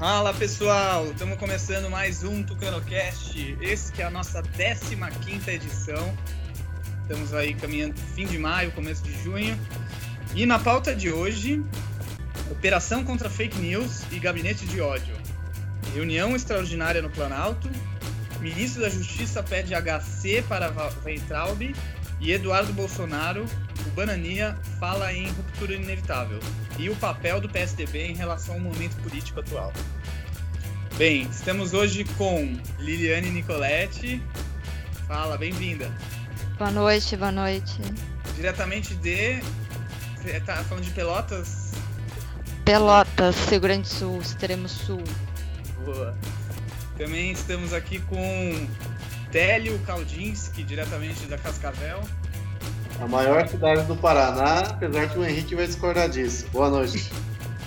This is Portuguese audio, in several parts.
Fala pessoal, estamos começando mais um TucanoCast, esse que é a nossa 15 edição. Estamos aí caminhando fim de maio, começo de junho. E na pauta de hoje, Operação contra Fake News e Gabinete de Ódio. Reunião extraordinária no Planalto. Ministro da Justiça pede HC para Weintraub e Eduardo Bolsonaro, o Banania, fala em ruptura inevitável e o papel do PSDB em relação ao momento político atual. Bem, estamos hoje com Liliane Nicoletti. Fala, bem-vinda. Boa noite, boa noite. Diretamente de. Você tá falando de Pelotas? Pelotas, Rio Grande do Sul, extremo sul. Boa. Também estamos aqui com Télio Kaldinski, diretamente da Cascavel. A maior cidade do Paraná, apesar que o Henrique vai discordar disso. Boa noite.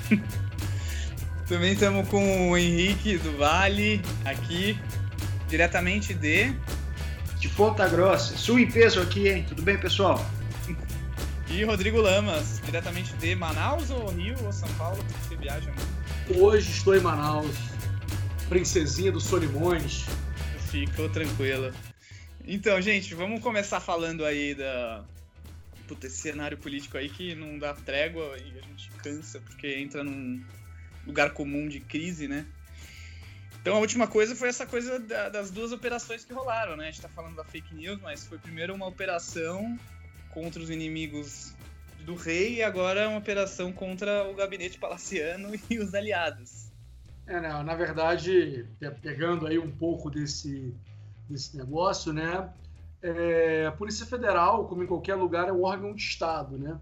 Também estamos com o Henrique do Vale, aqui, diretamente de. De Ponta Grossa. Sul em peso aqui, hein? Tudo bem, pessoal? E Rodrigo Lamas, diretamente de Manaus ou Rio ou São Paulo, que você viaja muito? Hoje estou em Manaus. Princesinha dos Solimões. Ficou tranquila. Então, gente, vamos começar falando aí da. Puta, esse cenário político aí que não dá trégua e a gente cansa porque entra num lugar comum de crise, né? Então a última coisa foi essa coisa da, das duas operações que rolaram, né? A gente tá falando da fake news, mas foi primeiro uma operação contra os inimigos do rei e agora uma operação contra o gabinete palaciano e os aliados. É, né, na verdade, pegando aí um pouco desse, desse negócio, né? É, a Polícia Federal, como em qualquer lugar, é um órgão de Estado, né?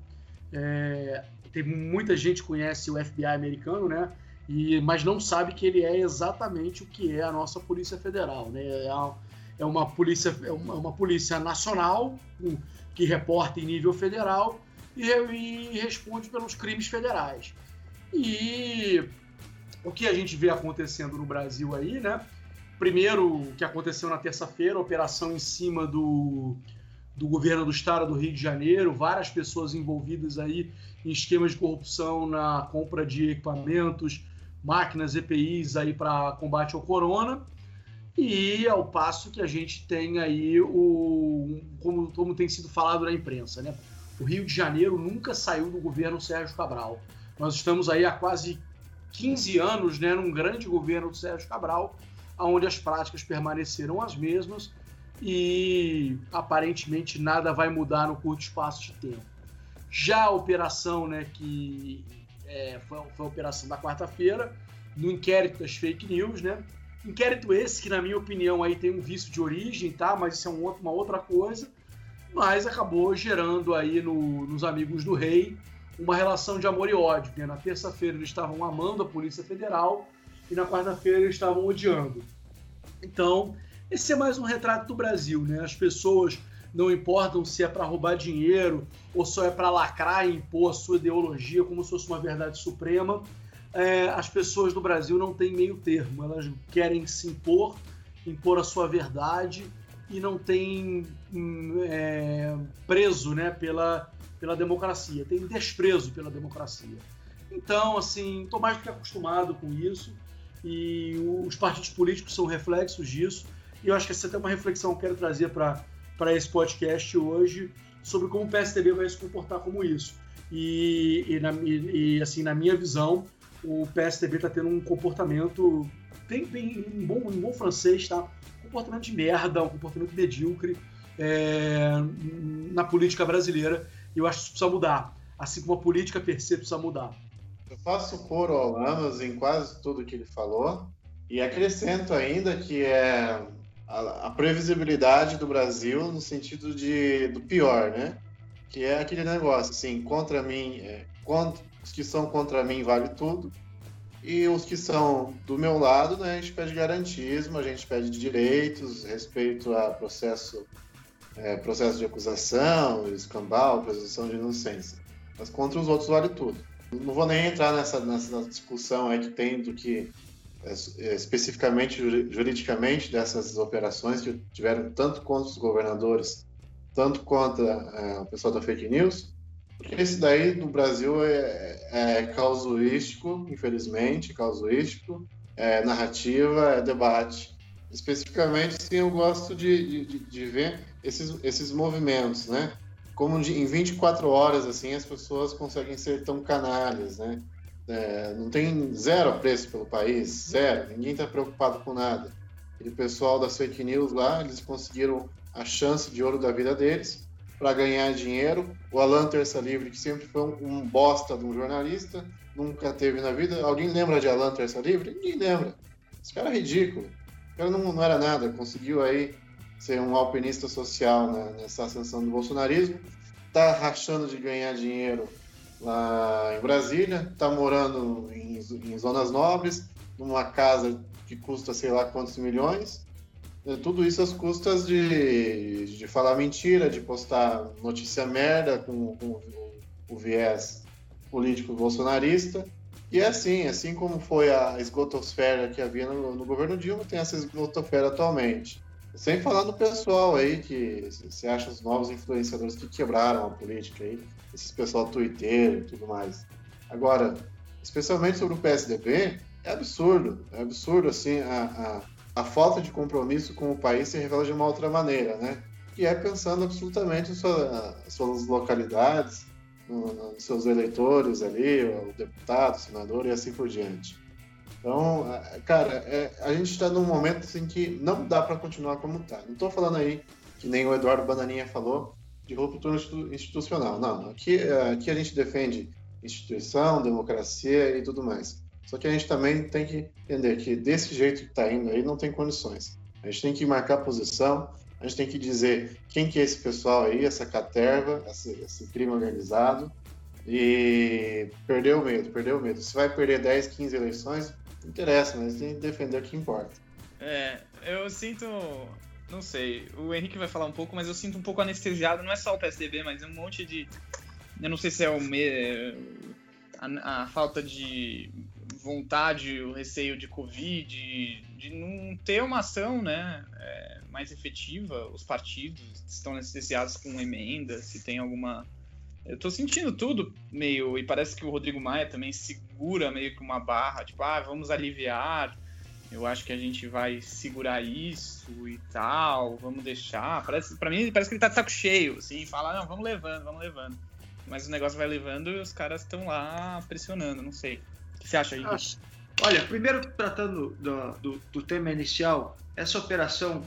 É, tem muita gente conhece o FBI americano, né? E, mas não sabe que ele é exatamente o que é a nossa Polícia Federal, né? É, é uma polícia, é uma, uma polícia nacional que reporta em nível federal e, e responde pelos crimes federais. E o que a gente vê acontecendo no Brasil aí, né? Primeiro, o que aconteceu na terça-feira, operação em cima do, do governo do estado do Rio de Janeiro, várias pessoas envolvidas aí em esquemas de corrupção na compra de equipamentos, máquinas, EPIs aí para combate ao corona. E ao passo que a gente tem aí o como, como tem sido falado na imprensa, né? O Rio de Janeiro nunca saiu do governo Sérgio Cabral. Nós estamos aí há quase 15 anos, né, num grande governo do Sérgio Cabral, onde as práticas permaneceram as mesmas e aparentemente nada vai mudar no curto espaço de tempo. Já a operação, né, que é, foi, foi, a operação da quarta-feira, no inquérito das fake news, né? Inquérito esse que, na minha opinião, aí tem um vício de origem, tá? Mas isso é um outro, uma outra coisa. Mas acabou gerando aí no, nos Amigos do Rei uma relação de amor e ódio. Né? Na terça-feira eles estavam amando a Polícia Federal e na quarta-feira eles estavam odiando. Então, esse é mais um retrato do Brasil, né? As pessoas não importam se é para roubar dinheiro ou só é para lacrar e impor a sua ideologia como se fosse uma verdade suprema. É, as pessoas do Brasil não têm meio termo, elas querem se impor, impor a sua verdade e não têm hum, é, preso né, pela, pela democracia, tem desprezo pela democracia. Então, assim, estou mais do que acostumado com isso e os partidos políticos são reflexos disso. E eu acho que essa é até uma reflexão que eu quero trazer para esse podcast hoje sobre como o PSDB vai se comportar como isso. E, e, na, e, e assim, na minha visão, o PSDB está tendo um comportamento, tem, bom, bom francês, tá? Um comportamento de merda, um comportamento medíocre é, na política brasileira. E eu acho que isso precisa mudar. Assim como a política per se precisa mudar. Eu faço coro ao Lamas em quase tudo que ele falou. E acrescento ainda que é a, a previsibilidade do Brasil no sentido de, do pior, né? Que é aquele negócio, assim, contra mim, é, contra, os que são contra mim vale tudo. E os que são do meu lado, né, a gente pede garantismo, a gente pede direitos, respeito a processo, é, processo de acusação, escambau, presunção de inocência. Mas contra os outros vale tudo. Não vou nem entrar nessa, nessa discussão aí que tem do que é, é especificamente juridicamente dessas operações que tiveram tanto contra os governadores, tanto contra é, o pessoal da fake news, porque esse daí no Brasil é, é causuístico, infelizmente, causuístico, é narrativa, é debate. Especificamente, sim, eu gosto de, de, de ver esses, esses movimentos, né? Como em 24 horas, assim, as pessoas conseguem ser tão canalhas, né? É, não tem zero apreço pelo país, zero. Ninguém está preocupado com nada. Aquele pessoal das fake news lá, eles conseguiram a chance de ouro da vida deles para ganhar dinheiro. O Alan Terça Livre, que sempre foi um, um, bosta de um jornalista, nunca teve na vida. Alguém lembra de Alan Terça Livre? Ninguém lembra. Esse cara é ridículo. O cara não, não era nada, conseguiu aí ser um alpinista social né, nessa ascensão do bolsonarismo. Tá rachando de ganhar dinheiro lá em Brasília, está morando em, em, zonas nobres, numa casa que custa sei lá quantos milhões. É, tudo isso às custas de, de falar mentira, de postar notícia merda com, com o, o viés político bolsonarista. E é assim, assim como foi a esgotosfera que havia no, no governo Dilma, tem essa esgotosfera atualmente. Sem falar do pessoal aí que você acha os novos influenciadores que quebraram a política aí, esses pessoal twitteiro e tudo mais. Agora, especialmente sobre o PSDB, é absurdo, é absurdo assim a, a, a falta de compromisso com o país se revela de uma outra maneira, né? Que é pensando absolutamente em sua, suas localidades, nos no seus eleitores ali, o deputado, o senador e assim por diante. Então, cara, é, a gente está num momento assim que não dá para continuar como está. Não estou falando aí que nem o Eduardo Bananinha falou, de ruptura institucional. Não, aqui, aqui a gente defende instituição, democracia e tudo mais. Só que a gente também tem que entender que desse jeito que está indo aí não tem condições. A gente tem que marcar posição, a gente tem que dizer quem que é esse pessoal aí, essa caterva, esse, esse crime organizado, e perder o medo, perder o medo. Se vai perder 10, 15 eleições, interessa, mas tem que defender o que importa. É, eu sinto não sei. O Henrique vai falar um pouco, mas eu sinto um pouco anestesiado. Não é só o PSDB, mas é um monte de. Eu não sei se é o me... a, a falta de vontade, o receio de Covid, de não ter uma ação né, é, mais efetiva. Os partidos estão anestesiados com emendas, se tem alguma. Eu tô sentindo tudo meio. E parece que o Rodrigo Maia também segura meio que uma barra, tipo, ah, vamos aliviar eu acho que a gente vai segurar isso e tal, vamos deixar. Parece, para mim, parece que ele tá de saco cheio, assim, fala, não, vamos levando, vamos levando. Mas o negócio vai levando e os caras estão lá pressionando, não sei. O que você acha aí? Olha, primeiro tratando do, do, do, tema inicial, essa operação,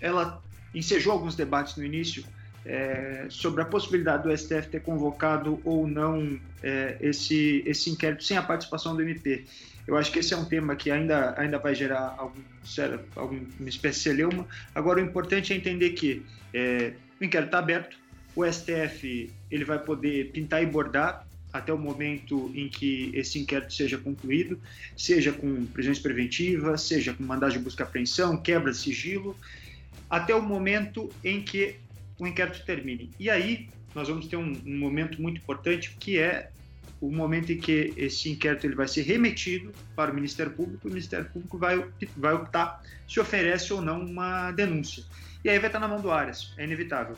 ela ensejou alguns debates no início é, sobre a possibilidade do STF ter convocado ou não é, esse, esse inquérito sem a participação do MP. Eu acho que esse é um tema que ainda, ainda vai gerar algum, espécie de celeuma. Agora, o importante é entender que é, o inquérito está aberto, o STF ele vai poder pintar e bordar até o momento em que esse inquérito seja concluído, seja com prisões preventivas, seja com mandado de busca e apreensão, quebra de sigilo, até o momento em que o inquérito termine. E aí nós vamos ter um, um momento muito importante que é o momento em que esse inquérito ele vai ser remetido para o Ministério Público, o Ministério Público vai, vai optar se oferece ou não uma denúncia. E aí vai estar na mão do Arias, é inevitável.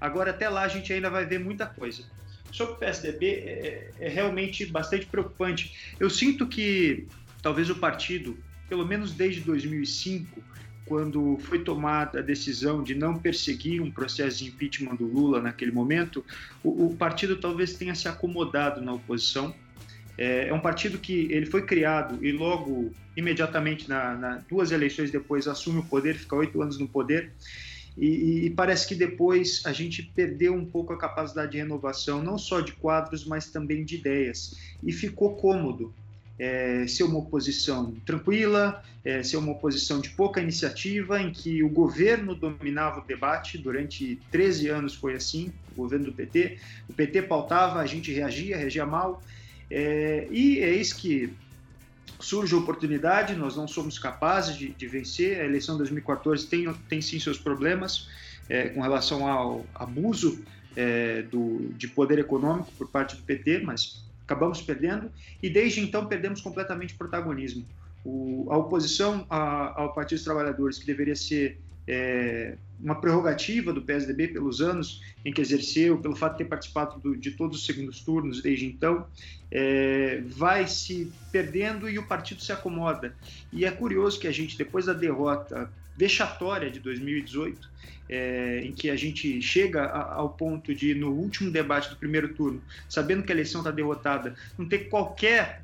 Agora, até lá, a gente ainda vai ver muita coisa. Sobre o PSDB, é, é realmente bastante preocupante. Eu sinto que talvez o partido, pelo menos desde 2005, quando foi tomada a decisão de não perseguir um processo de impeachment do Lula naquele momento, o, o partido talvez tenha se acomodado na oposição. É, é, um partido que ele foi criado e logo, imediatamente, na, na duas eleições depois, assume o poder, fica oito anos no poder. E, e, parece que depois a gente perdeu um pouco a capacidade de renovação, não só de quadros, mas também de ideias. E ficou cômodo é, ser uma oposição tranquila, é, ser uma oposição de pouca iniciativa, em que o governo dominava o debate, durante 13 anos foi assim, o governo do PT, o PT pautava, a gente reagia, reagia mal, é, e é isso que surge a oportunidade, nós não somos capazes de, de vencer, a eleição de 2014 tem, tem sim seus problemas é, com relação ao abuso é, do, de poder econômico por parte do PT, mas acabamos perdendo e desde então perdemos completamente protagonismo. O, a oposição ao Partido dos Trabalhadores, que deveria ser é, uma prerrogativa do PSDB pelos anos em que exerceu, pelo fato de ter participado do, de todos os segundos turnos desde então, é, vai se perdendo e o partido se acomoda. E é curioso que a gente, depois da derrota vexatória de 2018, é, em que a gente chega a, ao ponto de, no último debate do primeiro turno, sabendo que a eleição está derrotada, não ter qualquer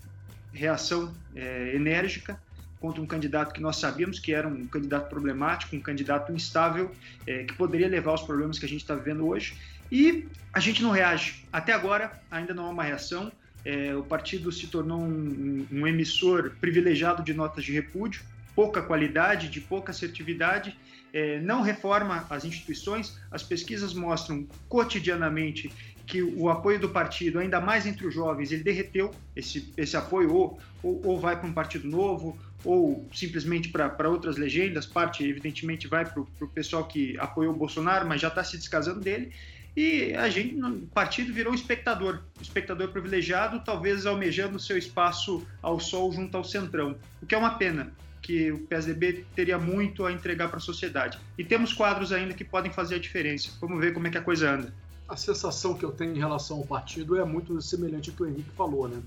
reação é, enérgica, contra um candidato que nós sabíamos que era um candidato problemático, um candidato instável, é, que poderia levar aos problemas que a gente está vivendo hoje. E a gente não reage. Até agora, ainda não há uma reação. É, o partido se tornou um, um, emissor privilegiado de notas de repúdio, pouca qualidade, de pouca assertividade, é, não reforma as instituições. As pesquisas mostram cotidianamente que o apoio do partido, ainda mais entre os jovens, ele derreteu esse, esse apoio, ou, ou, ou vai para um partido novo, ou simplesmente para outras legendas. Parte, evidentemente, vai para o pessoal que apoiou o Bolsonaro, mas já está se descasando dele. E a gente, o partido virou espectador, espectador privilegiado, talvez almejando seu espaço ao sol junto ao centrão, o que é uma pena, que o PSDB teria muito a entregar para a sociedade. E temos quadros ainda que podem fazer a diferença. Vamos ver como é que a coisa anda a sensação que eu tenho em relação ao partido é muito semelhante ao que o Henrique falou, né?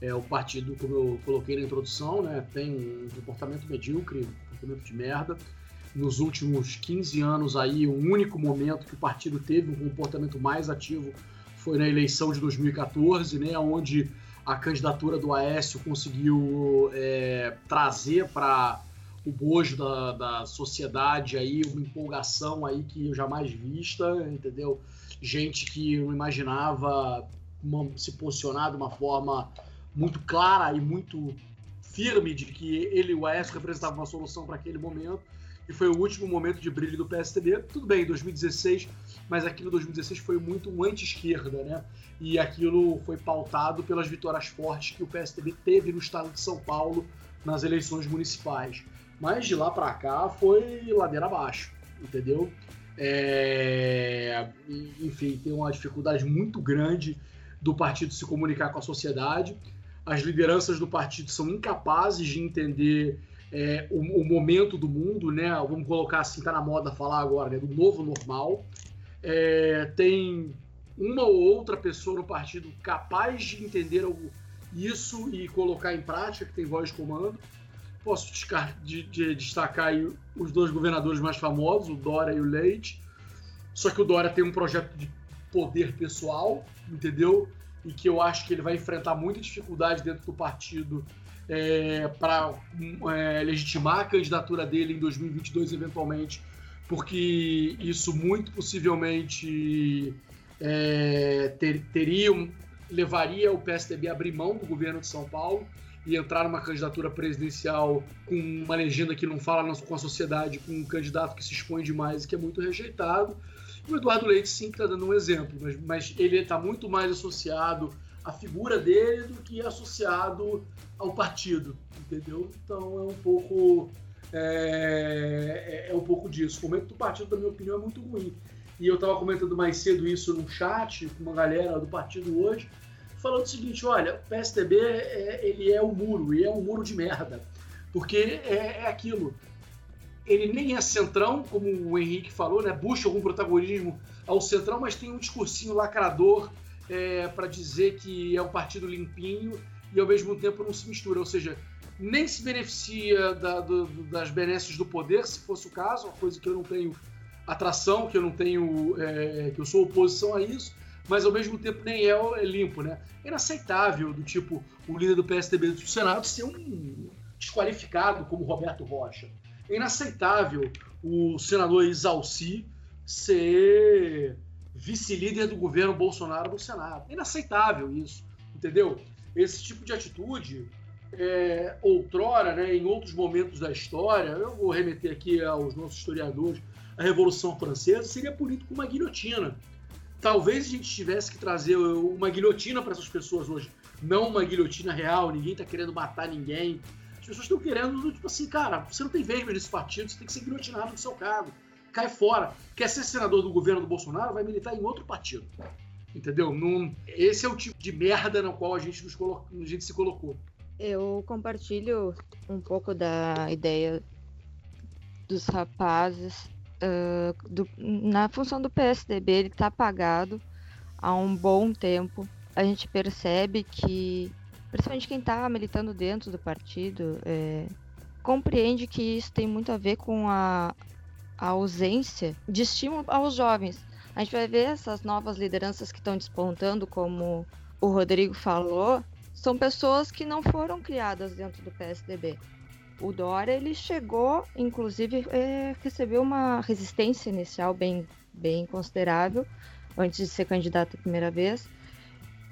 É, o partido, como eu coloquei na introdução, né, tem um comportamento medíocre, um comportamento de merda. Nos últimos 15 anos aí, o único momento que o partido teve um comportamento mais ativo foi na eleição de 2014, né, onde a candidatura do Aécio conseguiu é, trazer para o bojo da, da sociedade aí uma empolgação aí que eu jamais vista, entendeu? gente que não imaginava uma, se posicionar de uma forma muito clara e muito firme de que ele, o Aécio, representava uma solução para aquele momento. E foi o último momento de brilho do PSDB. Tudo bem, 2016, mas aquilo 2016 foi muito um anti-esquerda, né? E aquilo foi pautado pelas vitórias fortes que o PSDB teve no estado de São Paulo nas eleições municipais. Mas de lá para cá foi ladeira abaixo, entendeu? É, enfim, tem uma dificuldade muito grande do partido se comunicar com a sociedade. As lideranças do partido são incapazes de entender é, o, o, momento do mundo, né? Vamos colocar assim, tá na moda falar agora, né? do novo normal. É, tem uma ou outra pessoa no partido capaz de entender isso e colocar em prática, que tem voz de comando. Posso de, de, destacar os dois governadores mais famosos, o Dória e o Leite. Só que o Dória tem um projeto de poder pessoal, entendeu? E que eu acho que ele vai enfrentar muita dificuldade dentro do partido é, para é, legitimar a candidatura dele em 2022, eventualmente, porque isso muito possivelmente é, ter, teria, levaria o PSDB a abrir mão do governo de São Paulo e entrar numa candidatura presidencial com uma legenda que não fala com a sociedade, com um candidato que se expõe demais e que é muito rejeitado. O Eduardo Leite sim está dando um exemplo, mas, mas ele está muito mais associado à figura dele do que associado ao partido, entendeu? Então é um pouco é, é, é um pouco disso. O momento do partido, na minha opinião, é muito ruim. E eu estava comentando mais cedo isso no chat com uma galera do partido hoje falando o seguinte, olha, o PSDB é, ele é um muro, e é um muro de merda. Porque é, é aquilo. Ele nem é centrão, como o Henrique falou, né? Busca algum protagonismo ao centrão, mas tem um discursinho lacrador é, para dizer que é um partido limpinho e ao mesmo tempo não se mistura. Ou seja, nem se beneficia da, do, das benesses do poder, se fosse o caso, uma coisa que eu não tenho atração, que eu não tenho. É, que eu sou oposição a isso mas ao mesmo tempo nem é, é limpo, né? É inaceitável do tipo o líder do PSDB do Senado ser um desqualificado como Roberto Rocha. É inaceitável o senador Isalci ser vice-líder do governo Bolsonaro no Senado. Inaceitável isso, entendeu? Esse tipo de atitude, é, outrora, né, em outros momentos da história, eu vou remeter aqui aos nossos historiadores, a Revolução Francesa seria punido com uma guilhotina talvez a gente tivesse que trazer uma guilhotina para essas pessoas hoje. Não uma guilhotina real, ninguém está querendo matar ninguém. As pessoas estão querendo, tipo assim, cara, você não tem vez nesse partido, você tem que ser guilhotinado do seu cargo. Cai fora. Quer ser senador do governo do Bolsonaro, vai militar em outro partido. Entendeu? Num, esse é o tipo de merda no qual a gente, nos colo... a gente se colocou. Eu compartilho um pouco da ideia dos rapazes uh, do, na função do PSDB, ele está apagado há um bom tempo. A gente percebe que, principalmente quem está militando dentro do partido, é, compreende que isso tem muito a ver com a, a ausência de estímulo aos jovens. A gente vai ver essas novas lideranças que estão despontando, como o Rodrigo falou, são pessoas que não foram criadas dentro do PSDB. O Dória ele chegou, inclusive, é, recebeu uma resistência inicial bem, bem considerável antes de ser candidato a primeira vez.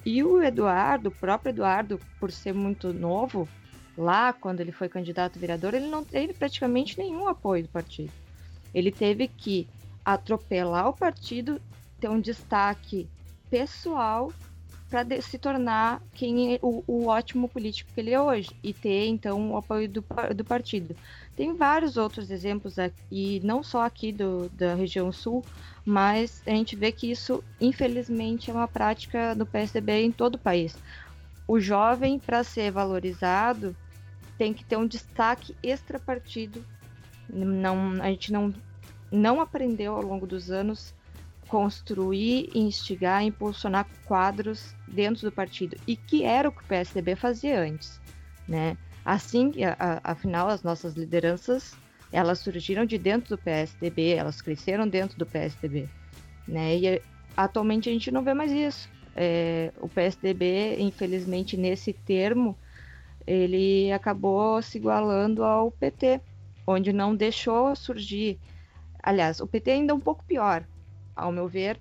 E o Eduardo, o próprio Eduardo, por ser muito novo, lá quando ele foi candidato a vereador, ele não teve praticamente nenhum apoio do partido. Ele teve que atropelar o partido, ter um destaque pessoal para se tornar quem é o, o, ótimo político que ele é hoje e ter então o apoio do, do partido. Tem vários outros exemplos aqui, não só aqui do, da região sul, mas a gente vê que isso infelizmente é uma prática do PSDB em todo o país. O jovem, para ser valorizado, tem que ter um destaque extra partido. Não, a gente não, não aprendeu ao longo dos anos construir, instigar, impulsionar quadros dentro do partido e que era o que o PSDB fazia antes, né? Assim, a, a, afinal, as nossas lideranças elas surgiram de dentro do PSDB, elas cresceram dentro do PSDB, né? E atualmente a gente não vê mais isso. É, o PSDB, infelizmente, nesse termo, ele acabou se igualando ao PT, onde não deixou surgir. Aliás, o PT ainda é um pouco pior, ao meu ver,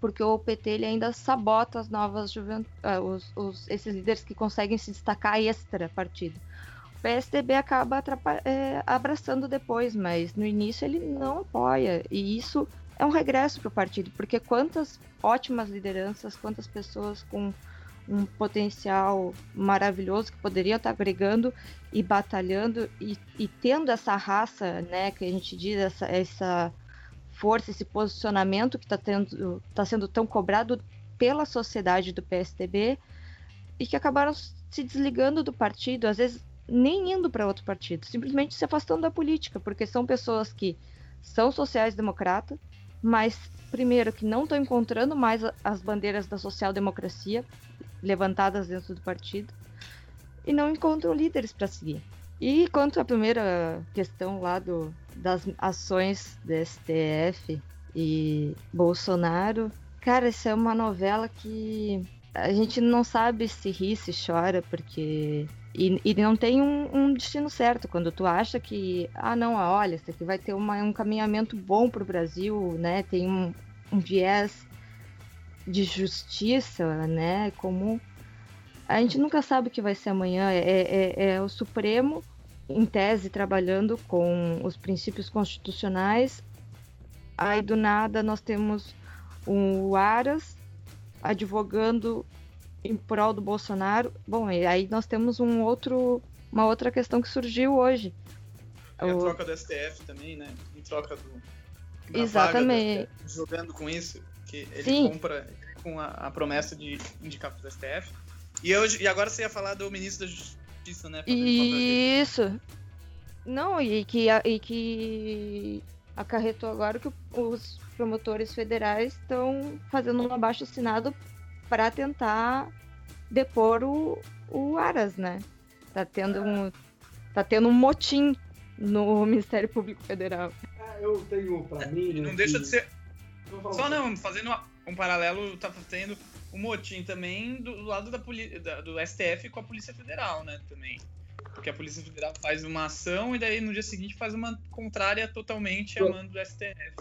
porque o PT ele ainda sabota as novas juventudes, uh, os, os, esses líderes que conseguem se destacar extra partido. O PSDB acaba é, abraçando depois, mas no início ele não apoia, e isso é um regresso para o partido, porque quantas ótimas lideranças, quantas pessoas com um potencial maravilhoso que poderiam estar agregando e batalhando e, e tendo essa raça, né, que a gente diz, essa, essa força, esse posicionamento que está tá sendo tão cobrado pela sociedade do PSDB e que acabaram se desligando do partido, às vezes nem indo para outro partido, simplesmente se afastando da política, porque são pessoas que são sociais-democratas, mas primeiro que não estão encontrando mais as bandeiras da social-democracia levantadas dentro do partido e não encontram líderes para seguir. E quanto à primeira questão lá do, das ações do STF e Bolsonaro, cara, isso é uma novela que a gente não sabe se ri, se chora, porque. E, e não tem um, um, destino certo. Quando tu acha que, ah, não, olha, isso aqui vai ter uma, um caminhamento bom para o Brasil, né? Tem um, um viés de justiça, né? Como a gente nunca sabe o que vai ser amanhã. É, é, é o Supremo, em tese, trabalhando com os princípios constitucionais. Aí do nada nós temos o Aras advogando em prol do Bolsonaro. Bom, e aí nós temos um outro, uma outra questão que surgiu hoje. É a o... troca do STF também, né? Em troca do. Exatamente. Do, jogando com isso, que ele Sim. compra com a, a promessa de indicar para o STF. E, hoje, e agora você ia falar do ministro da Justiça, né? Isso. Não, e que, e que acarretou agora que os promotores federais estão fazendo um abaixo assinado para tentar depor o, o Aras, né? Tá tendo um, tá tendo um motim no Ministério Público Federal. Ah, eu tenho para mim. Não deixa de ser. Só não, fazendo um paralelo, tá tendo um motim também do, lado da, da, do STF com a Polícia Federal, né? Também. Porque a Polícia Federal faz uma ação e daí no dia seguinte faz uma contrária totalmente a mando do STF.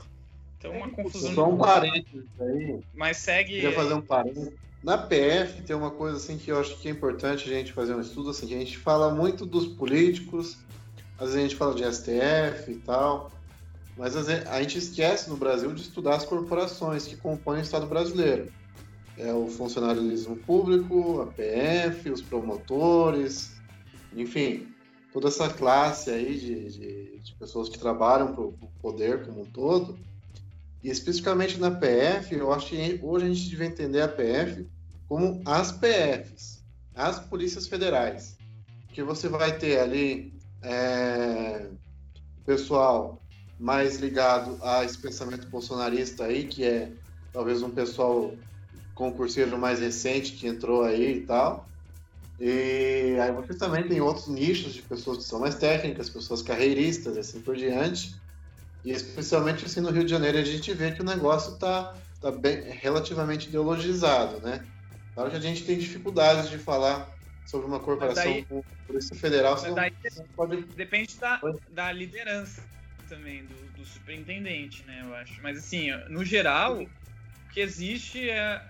Então uma confusão. Só um parênteses aí. Mas segue. Queria fazer um parênteses. Na PF tem uma coisa assim que eu acho que é importante a gente fazer um estudo assim, que a gente fala muito dos políticos, às vezes a gente fala de STF e tal, mas a gente esquece no Brasil de estudar as corporações que compõem o Estado brasileiro. É o funcionalismo público, a PF, os promotores, enfim, toda essa classe aí de, de, de pessoas que trabalham para o poder como um todo. E especificamente na PF, eu acho que hoje a gente deve entender a PF como as PFs, as polícias federais. Que você vai ter ali é, pessoal mais ligado a esse pensamento bolsonarista aí, que é talvez um pessoal concurseiro mais recente que entrou aí e tal. E aí você também tem outros nichos de pessoas que são mais técnicas, pessoas carreiristas, assim por diante. E especialmente assim no Rio de Janeiro a gente vê que o negócio está tá bem relativamente ideologizado, né? Claro que a gente tem dificuldades de falar sobre uma corporação daí, como a Polícia Federal. Daí, pode... Depende da, da liderança também, do, do, superintendente, né, eu acho. Mas assim, no geral, o que existe é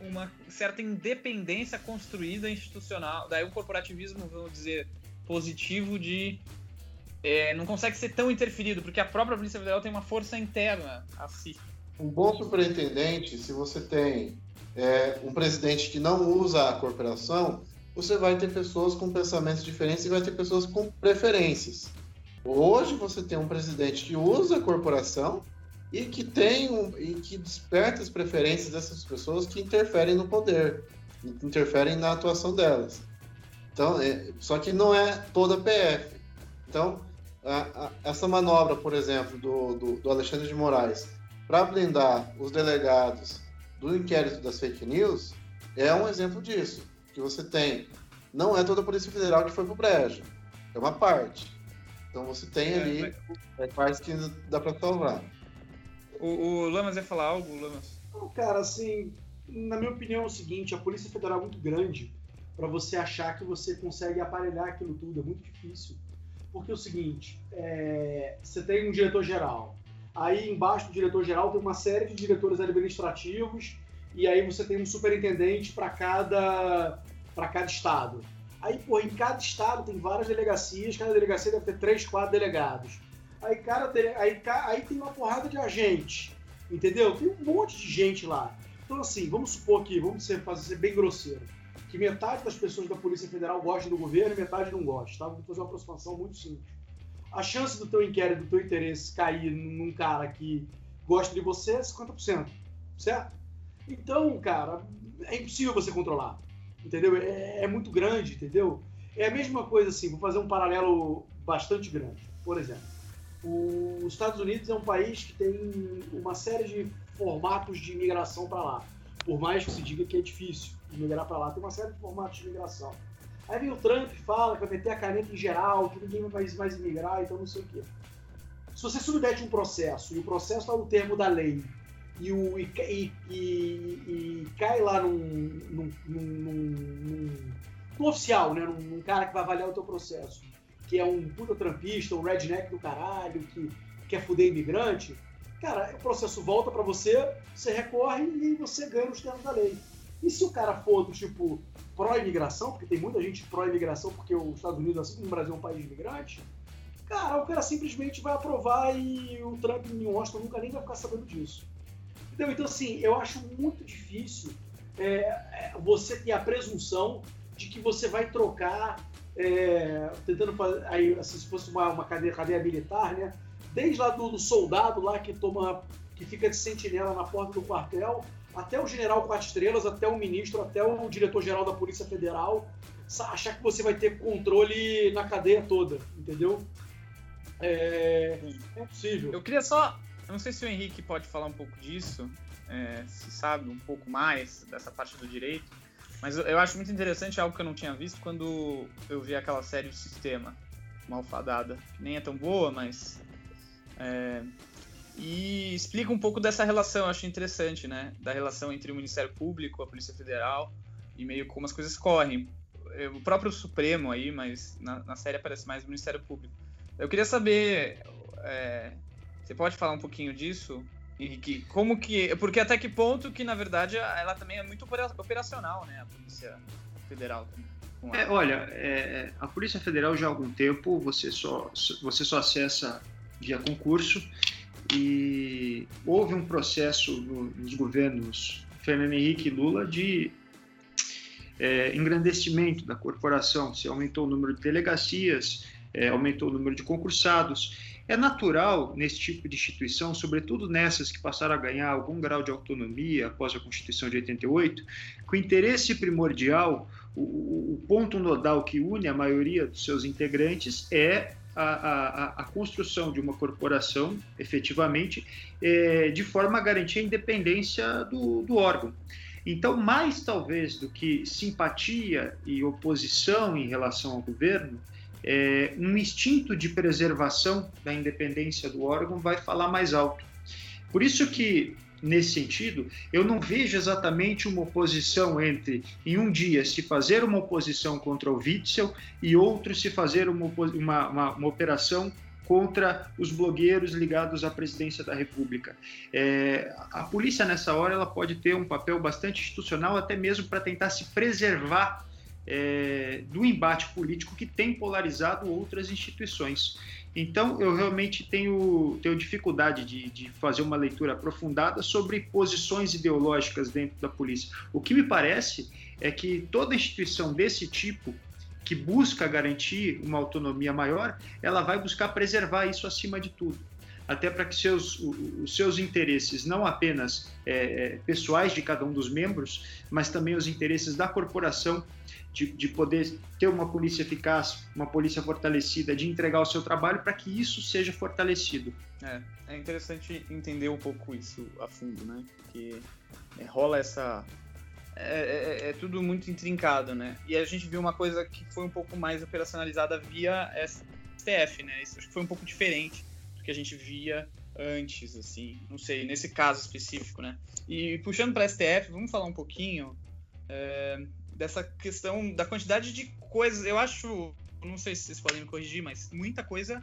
uma certa independência construída institucional. Daí o corporativismo, vamos dizer, positivo de é, não consegue ser tão interferido, porque a própria Polícia Federal tem uma força interna a si. Um bom superintendente, se você tem é, um presidente que não usa a corporação, você vai ter pessoas com pensamentos diferentes e vai ter pessoas com preferências. Hoje você tem um presidente que usa a corporação e que tem um, e que desperta as preferências dessas pessoas que interferem no poder, interferem na atuação delas. Então, é, só que não é toda PF. Então, a, a, essa manobra, por exemplo, do, do, do Alexandre de Moraes para blindar os delegados do inquérito das fake news é um exemplo disso. Que você tem, não é toda a Polícia Federal que foi pro brejo, é uma parte. Então você tem é, ali é, partes que dá para salvar. O, o Lamas ia falar algo, Lamas? Não, cara, assim, na minha opinião é o seguinte, a Polícia Federal é muito grande para você achar que você consegue aparelhar aquilo tudo, é muito difícil. Porque é o seguinte, é, você tem um diretor-geral, Aí embaixo do diretor-geral tem uma série de diretores administrativos e aí você tem um superintendente para cada para cada estado. Aí, pô, em cada estado tem várias delegacias, cada delegacia deve ter três, quatro delegados. Aí, cara, aí, aí tem uma porrada de agentes, entendeu? Tem um monte de gente lá. Então, assim, vamos supor que, vamos ser, fazer ser bem grosseiro, que metade das pessoas da Polícia Federal gostam do governo e metade não gosta, tá? Vou fazer uma aproximação muito simples a chance do teu inquérito, do teu interesse cair num cara que gosta de você é 50%, certo? Então, cara, é impossível você controlar, entendeu? É, é muito grande, entendeu? É a mesma coisa assim, vou fazer um paralelo bastante grande. Por exemplo, os Estados Unidos é um país que tem uma série de formatos de imigração para lá. Por mais que se diga que é difícil migrar para lá, tem uma série de formatos de imigração. Aí vem o Trump e fala que vai meter a caneta em geral, que ninguém vai mais imigrar, então não sei o quê. Se você submete um processo e o processo está no termo da lei e, o, e, e, e cai lá num, num, num, num oficial, né, num, cara que vai avaliar o teu processo, que é um puta trampista, um redneck do caralho, que quer fuder imigrante, cara, o processo volta para você, você recorre e você ganha os termos da lei. E se o cara for do tipo pró-imigração, porque tem muita gente pró-imigração, porque os Estados Unidos, assim como o Brasil, é um país de imigrantes, cara, o cara simplesmente vai aprovar e o Trump em Washington nunca nem vai ficar sabendo disso. Entendeu? Então, assim, eu acho muito difícil é, é, você ter a presunção de que você vai trocar, é, tentando fazer, aí, assim, se fosse uma, uma cadeia, cadeia militar, né? Desde lá do, do soldado lá que toma, que fica de sentinela na porta do quartel, até o general quatro estrelas, até o ministro, até o diretor-geral da Polícia Federal, achar que você vai ter controle na cadeia toda, entendeu? É, é possível. Eu queria só. Eu não sei se o Henrique pode falar um pouco disso, é, se sabe um pouco mais dessa parte do direito, mas eu, eu, acho muito interessante algo que eu não tinha visto quando eu vi aquela série O Sistema, Malfadada, que nem é tão boa, mas. É, e explica um pouco dessa relação, eu acho interessante, né? Da relação entre o Ministério Público, a Polícia Federal e meio como as coisas correm. O próprio Supremo aí, mas na, na série aparece mais o Ministério Público. Eu queria saber, é, você pode falar um pouquinho disso, Henrique? Como que, porque até que ponto que na verdade ela também é muito operacional, né? A Polícia Federal. É, olha, é, a Polícia Federal já há algum tempo você só você só acessa via concurso e houve um processo no, nos governos Fernando Henrique e Lula de é, engrandecimento da corporação. Se aumentou o número de delegacias, é, aumentou o número de concursados. É natural nesse tipo de instituição, sobretudo nessas que passaram a ganhar algum grau de autonomia após a Constituição de 88, que o interesse primordial, o, o ponto nodal que une a maioria dos seus integrantes é a, a, a construção de uma corporação, efetivamente, é, de forma a garantir a independência do, do órgão. Então, mais talvez do que simpatia e oposição em relação ao governo, é, um instinto de preservação da independência do órgão vai falar mais alto. Por isso que, nesse sentido, eu não vejo exatamente uma oposição entre, em um dia, se fazer uma oposição contra o Witzel e outro se fazer uma, uma, uma, uma operação contra os blogueiros ligados à presidência da República. É, a polícia, nessa hora, ela pode ter um papel bastante institucional, até mesmo para tentar se preservar é, do embate político que tem polarizado outras instituições. Então, eu realmente tenho, tenho dificuldade de, de, fazer uma leitura aprofundada sobre posições ideológicas dentro da polícia. O que me parece é que toda instituição desse tipo que busca garantir uma autonomia maior, ela vai buscar preservar isso acima de tudo. Até para que seus, os seus interesses, não apenas é, pessoais de cada um dos membros, mas também os interesses da corporação, de, de poder ter uma polícia eficaz, uma polícia fortalecida, de entregar o seu trabalho para que isso seja fortalecido. É, é interessante entender um pouco isso a fundo, né? Porque é, rola essa, é, é, é, tudo muito intrincado, né? E a gente viu uma coisa que foi um pouco mais operacionalizada via STF, né? Isso acho que foi um pouco diferente do que a gente via antes, assim. Não sei, nesse caso específico, né? E puxando para STF, vamos falar um pouquinho é, dessa questão da quantidade de coisas. Eu acho, não sei se vocês podem me corrigir, mas muita coisa,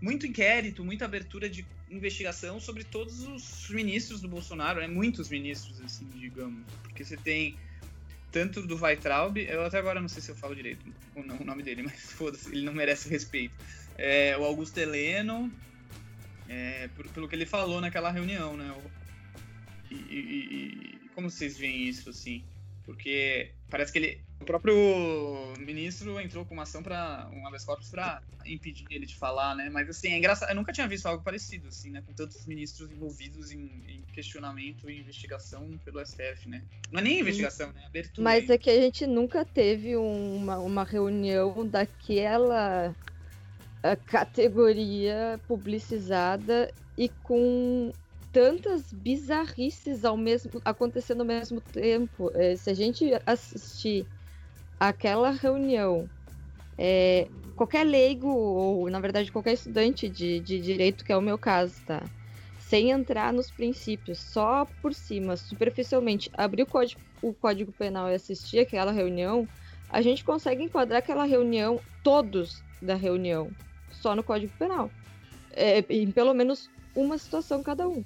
muito inquérito, muita abertura de investigação sobre todos os ministros do Bolsonaro, né? Muitos ministros, assim, digamos. Porque você tem tanto do Weitraub, eu até agora não sei se eu falo direito o nome dele, mas foda-se, ele não merece respeito. É, o Augusto Heleno, é, por, pelo que ele falou naquela reunião, né? E, e, e, como vocês veem isso, assim? Porque parece que ele. O próprio ministro entrou com uma ação para um habeas corpus para impedir ele de falar, né? Mas assim, é engraçado. Eu nunca tinha visto algo parecido, assim, né? Com tantos ministros envolvidos em, em questionamento e investigação pelo STF, né? Não é nem investigação, né? Abertura. Mas é que a gente nunca teve uma, uma reunião daquela eh, categoria publicizada e com tantas bizarrices ao mesmo acontecendo ao mesmo tempo. É, se a gente assistir aquela reunião, é, qualquer leigo, ou na verdade qualquer estudante de, de direito, que é o meu caso, tá? Sem entrar nos princípios, só por cima, superficialmente, abrir o código, o código penal e assistir aquela reunião, a gente consegue enquadrar aquela reunião, todos da reunião, só no código penal. É, em pelo menos uma situação cada um.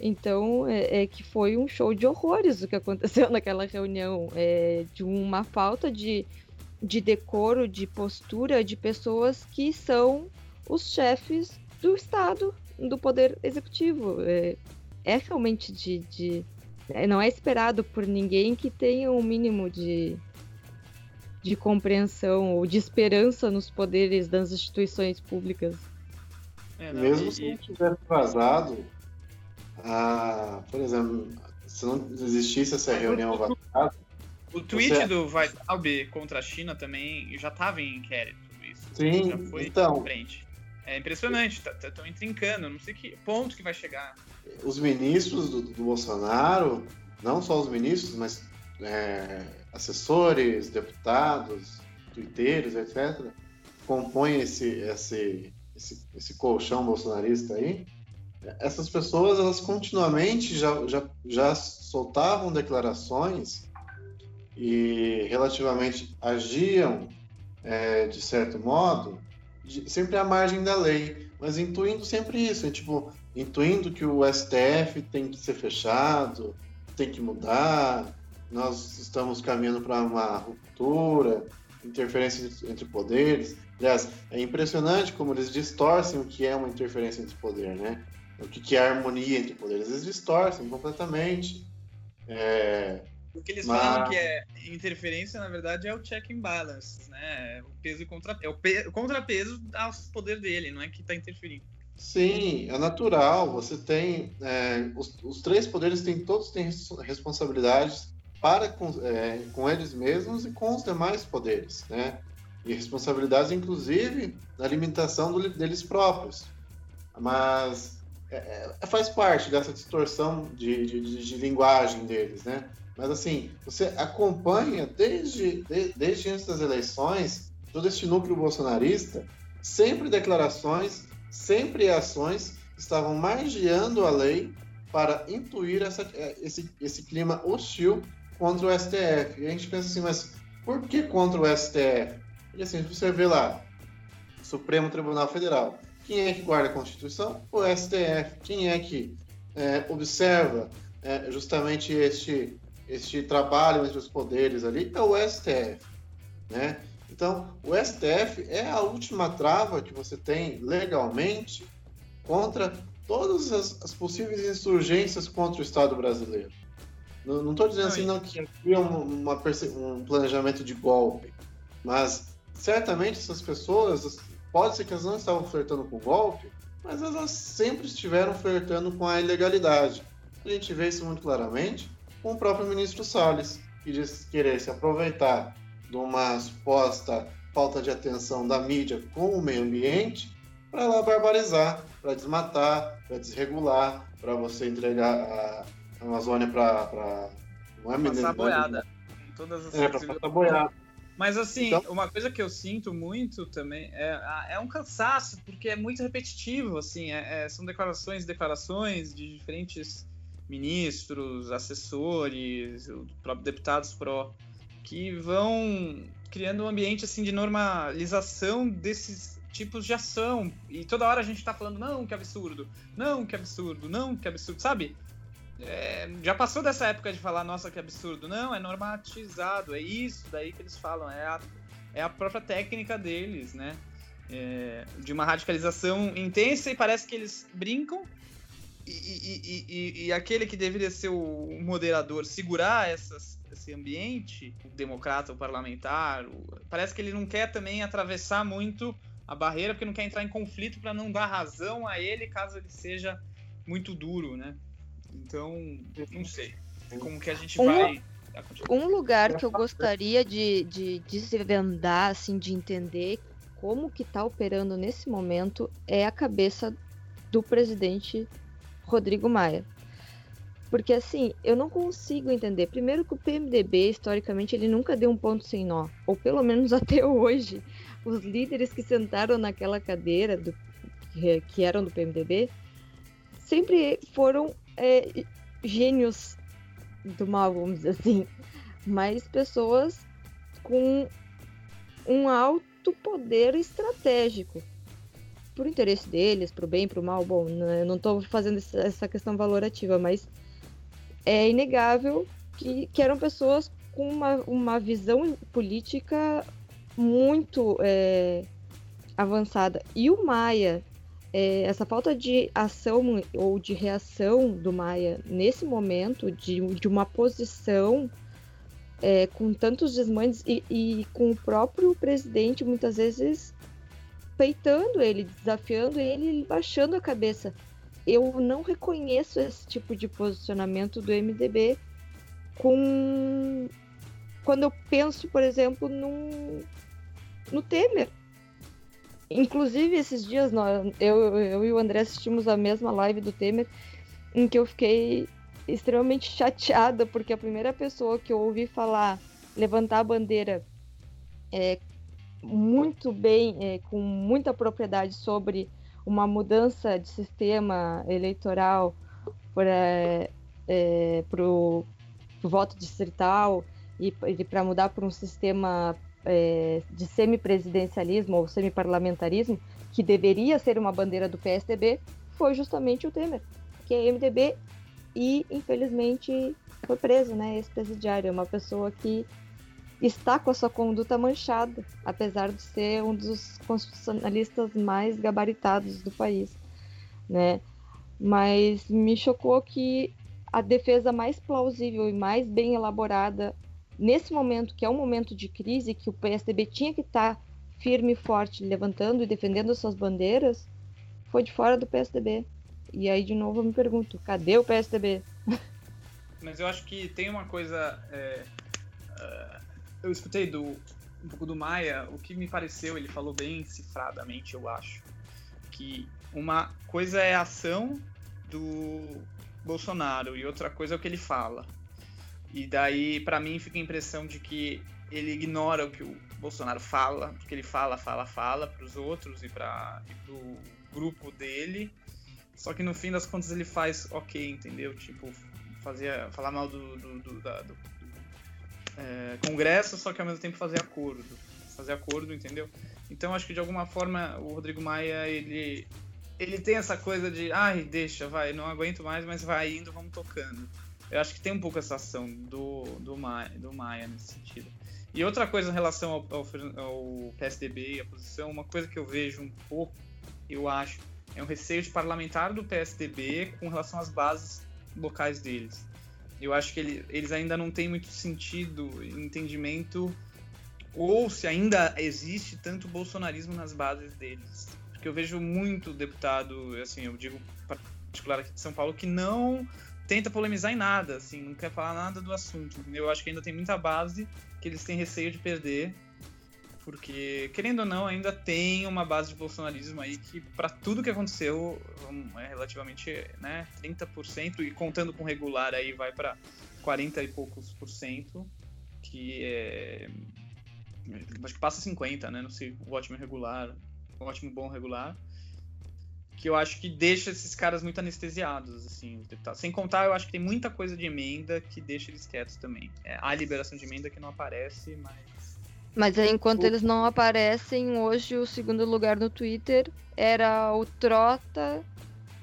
Então, é, é, que foi um show de horrores o que aconteceu naquela reunião, é, de uma falta de, de decoro, de postura de pessoas que são os chefes do Estado, do Poder Executivo. É, é realmente de, de é, não é esperado por ninguém que tenha um mínimo de, de compreensão ou de esperança nos poderes das instituições públicas. É, não, Mesmo e, se não tivesse vazado, ah, por exemplo, se não existisse essa reunião vazada. O tweet você... do Weitraub contra a China também já estava em inquérito. Isso Sim, já foi então, frente. É impressionante, estão tá, tá, intrincando, não sei que ponto que vai chegar. Os ministros do, do Bolsonaro, não só os ministros, mas é, assessores, deputados, twitteiros, etc., compõem esse, esse, esse, esse colchão bolsonarista aí essas pessoas elas continuamente já, já, já soltavam declarações e relativamente agiam é, de certo modo de, sempre à margem da lei, mas intuindo sempre isso, é, tipo intuindo que o STF tem que ser fechado, tem que mudar, nós estamos caminhando para uma ruptura, interferência entre poderes. Aliás, é impressionante como eles distorcem o que é uma interferência entre poder, né? O que, que é a harmonia entre poderes. Eles distorcem completamente. É, o que eles mas... falam que é interferência, na verdade, é o check and balance, né? O peso e contra... é o, pe... o contrapeso ao poder dele, não é que está interferindo. Sim, é natural. Você tem é, os, os, três poderes têm todos têm responsabilidades para com, é, com eles mesmos e com os demais poderes, né? e responsabilidades, inclusive, na limitação do, deles próprios. Mas é, é, faz parte dessa distorção de, de, de, linguagem deles, né? Mas assim, você acompanha desde, de, desde antes das eleições todo este núcleo bolsonarista, sempre declarações, sempre ações estavam margeando a lei para intuir essa, é, esse, esse clima hostil contra o STF. E a gente pensa assim, mas por que contra o STF? E assim, você vê lá, Supremo Tribunal Federal, quem é que guarda a Constituição? O STF. Quem é que é, observa é, justamente este, este trabalho entre os poderes ali? É o STF. Né? Então, o STF é a última trava que você tem legalmente contra todas as, as possíveis insurgências contra o Estado brasileiro. Não estou dizendo não, assim não, que havia um planejamento de golpe, mas certamente essas pessoas Pode ser que elas não estavam flertando com o golpe, mas elas sempre estiveram flertando com a ilegalidade. A gente vê isso muito claramente com o próprio ministro Salles, que diz querer se aproveitar de uma suposta falta de atenção da mídia com o meio ambiente para lá barbarizar, para desmatar, para desregular, para você entregar a Amazônia para. Não é Passar boiada. Todas as é, para passar boiada. Mas assim, então... uma coisa que eu sinto muito também é, é um cansaço, porque é muito repetitivo, assim, é, é, são declarações declarações de diferentes ministros, assessores, próprios deputados pró, que vão criando um ambiente assim de normalização desses tipos de ação. E toda hora a gente tá falando, não, que absurdo, não, que absurdo, não, que absurdo, sabe? É, já passou dessa época de falar, nossa, que absurdo. Não, é normatizado, é isso daí que eles falam, é a, é a própria técnica deles, né? É, de uma radicalização intensa e parece que eles brincam e, e, e, e, aquele que deveria ser o moderador, segurar essas, esse ambiente, o democrata, o parlamentar, o, parece que ele não quer também atravessar muito a barreira, porque não quer entrar em conflito para não dar razão a ele caso ele seja muito duro, né? Então, não sei como que a gente um, vai. Um lugar que eu gostaria de, de desvendar, assim, de entender como que está operando nesse momento é a cabeça do presidente Rodrigo Maia. Porque assim, eu não consigo entender. Primeiro que o PMDB, historicamente, ele nunca deu um ponto sem nó. Ou pelo menos até hoje. Os líderes que sentaram naquela cadeira do, que, que eram do PMDB sempre foram é, gênios do mal, vamos dizer assim, mas pessoas com um alto poder estratégico por interesse deles, pro bem, pro mal. Bom, eu não estou fazendo essa questão valorativa, mas é inegável que, que eram pessoas com uma, uma visão política muito é, avançada. E o Maia, é, essa falta de ação ou de reação do Maia nesse momento, de, de uma posição é, com tantos desmandes e, e, com o próprio presidente muitas vezes peitando ele, desafiando ele, baixando a cabeça. Eu não reconheço esse tipo de posicionamento do MDB com quando eu penso, por exemplo, num, no Temer Inclusive, esses dias, nós, eu, eu e o André assistimos a mesma live do Temer, em que eu fiquei extremamente chateada, porque a primeira pessoa que eu ouvi falar, levantar a bandeira é, muito bem, é, com muita propriedade sobre uma mudança de sistema eleitoral para é, o voto distrital e, e para mudar para um sistema é, de semipresidencialismo ou semiparlamentarismo, que deveria ser uma bandeira do PSDB, foi justamente o Temer, que é MDB e, infelizmente, foi preso, né? Ex-presidiário, é uma pessoa que está com a sua conduta manchada, apesar de ser um dos constitucionalistas mais gabaritados do país, né? Mas me chocou que a defesa mais plausível e mais bem elaborada nesse momento, que é um momento de crise, que o PSDB tinha que estar tá firme e forte, levantando e defendendo suas bandeiras, foi de fora do PSDB. E aí, de novo, eu me pergunto, cadê o PSDB? Mas eu acho que tem uma coisa. É, uh, eu escutei do, um pouco do Maia, o que me pareceu, ele falou bem cifradamente, eu acho, que uma coisa é a ação do Bolsonaro e outra coisa é o que ele fala. E daí, para mim, fica a impressão de que ele ignora o que o Bolsonaro fala, porque ele fala, fala, fala para os outros e para o grupo dele. Só que no fim das contas ele faz ok, entendeu? Tipo, fazia, falar mal do, do, do, da, do é, Congresso, só que ao mesmo tempo fazer acordo. Fazer acordo, entendeu? Então acho que de alguma forma o Rodrigo Maia, ele, ele tem essa coisa de, ai, deixa, vai, não aguento mais, mas vai indo, vamos tocando. Eu acho que tem um pouco essa ação do, do, Maia, do Maia nesse sentido. E outra coisa em relação ao, ao, ao PSDB e a posição, uma coisa que eu vejo um pouco, eu acho, é um receio de parlamentar do PSDB com relação às bases locais deles. Eu acho que ele, eles ainda não têm muito sentido, entendimento, ou se ainda existe tanto bolsonarismo nas bases deles. Porque eu vejo muito deputado, assim, eu digo particular aqui de São Paulo, que não tenta polemizar em nada, assim, não quer falar nada do assunto. Entendeu? Eu acho que ainda tem muita base que eles têm receio de perder porque, querendo ou não, ainda tem uma base de bolsonarismo aí que, para tudo que aconteceu, é relativamente né, 30%, e contando com regular, aí vai para 40 e poucos por cento, que é. Acho que passa 50, né? Não sei, o ótimo regular, o ótimo bom regular. Que eu acho que deixa esses caras muito anestesiados, assim, os deputados. Sem contar, eu acho que tem muita coisa de emenda que deixa eles quietos também. É, há liberação de emenda que não aparece, mas mas enquanto o... eles não aparecem, hoje o segundo lugar no Twitter era o Trota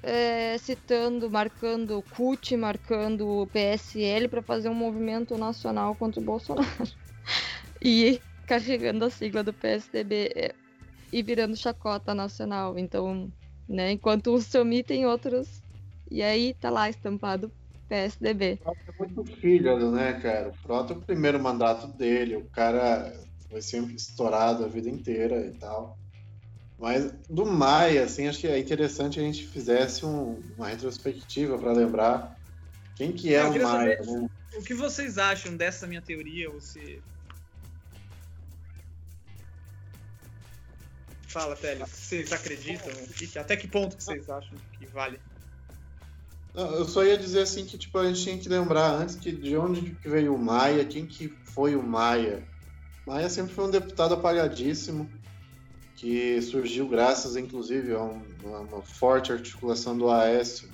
é, citando, marcando o CUT, marcando o PSL para fazer um movimento nacional contra o Bolsonaro. e carregando a sigla do PSDB é, e virando chacota nacional. Então, né, enquanto o Somi tem outros. E aí tá lá estampado PSDB. É muito filho, né, cara? O Frota é o primeiro mandato dele, o cara foi sempre estourado a vida inteira e tal. Mas do Maia, assim, acho que é interessante a gente fizesse um, uma retrospectiva para lembrar quem que é o Maia. Saber, né? O que vocês acham dessa minha teoria? Você Fala, Télio, vocês acreditam? Até que ponto que vocês acham que vale? Eu só ia dizer assim que tipo, a gente tinha que lembrar antes que de onde veio o Maia, quem que foi o Maia. Maia sempre foi um deputado apagadíssimo, que surgiu graças, inclusive, a uma, uma forte articulação do Aécio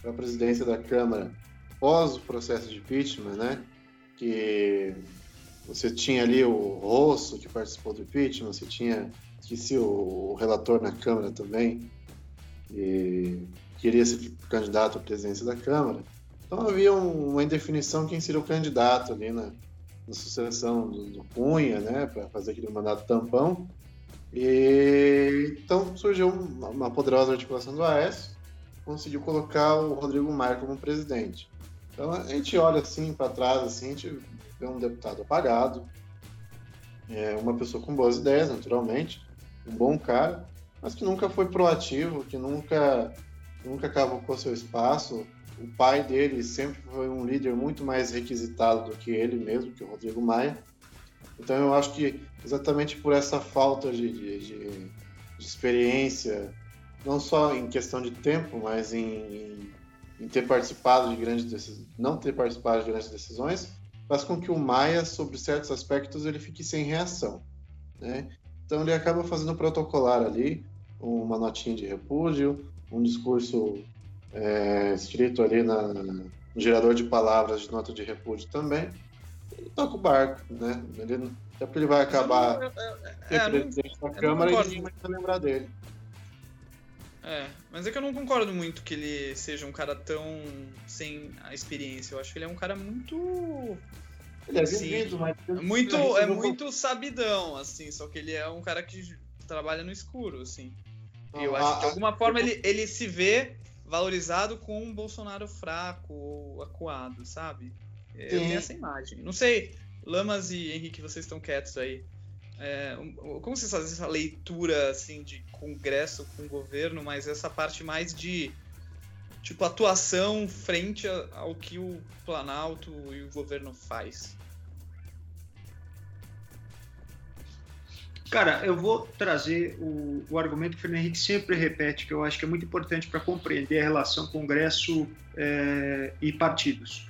para a presidência da Câmara pós o processo de impeachment, né? Que você tinha ali o Rosso, que participou do impeachment, você tinha, esqueci, o, o relator na Câmara também, e queria ser candidato à presidência da Câmara. Então havia um, uma indefinição quem seria o candidato ali na, na sucessão do, do Cunha, né, para fazer aquele mandato tampão. E então surgiu uma, uma poderosa articulação do AS, conseguiu colocar o Rodrigo Maia como presidente. Então a gente olha assim para trás, assim, a gente vê um deputado apagado, é, uma pessoa com boas ideias, naturalmente, um bom cara, mas que nunca foi proativo, que nunca, nunca cavocou seu espaço, o pai dele sempre foi um líder muito mais requisitado do que ele mesmo, que o Rodrigo Maia. Então eu acho que exatamente por essa falta de, de, de, de experiência, não só em questão de tempo, mas em, em, em ter participado de grandes decisões, não ter participado de grandes decisões, faz com que o Maia, sobre certos aspectos, ele fique sem reação. Né? Então ele acaba fazendo protocolar ali, uma notinha de repúdio, um discurso é, escrito ali na, no gerador de palavras de nota de repúdio também, ele toca o barco, né? Ele, até porque ele vai acabar é, é, é presidente da Câmara e ninguém vai lembrar dele. É, mas é que eu não concordo muito que ele seja um cara tão sem a experiência. Eu acho que ele é um cara muito. Ele é vivido, mas. Muito, é muito sabidão, assim, só que ele é um cara que trabalha no escuro, assim. E eu acho que de alguma forma ele, ele se vê valorizado com um Bolsonaro fraco ou acuado, sabe? É, eu tenho essa imagem. Não sei, Lamas e Henrique, vocês estão quietos aí. É, como vocês fazem essa leitura assim de congresso com governo, mas essa parte mais de tipo atuação frente ao que o Planalto e o governo faz? Cara, eu vou trazer o, o, argumento que o Fernando Henrique sempre repete, que eu acho que é muito importante para compreender a relação Congresso é, e partidos.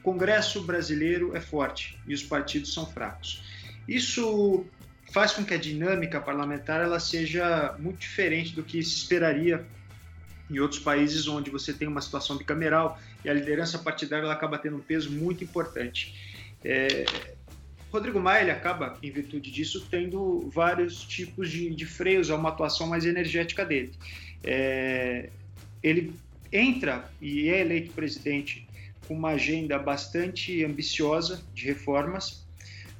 O Congresso brasileiro é forte e os partidos são fracos. Isso faz com que a dinâmica parlamentar ela seja muito diferente do que se esperaria em outros países onde você tem uma situação bicameral e a liderança partidária ela acaba tendo um peso muito importante. É, Rodrigo Maia ele acaba, em virtude disso, tendo vários tipos de, de freios a uma atuação mais energética dele. É, ele entra e é eleito presidente com uma agenda bastante ambiciosa de reformas,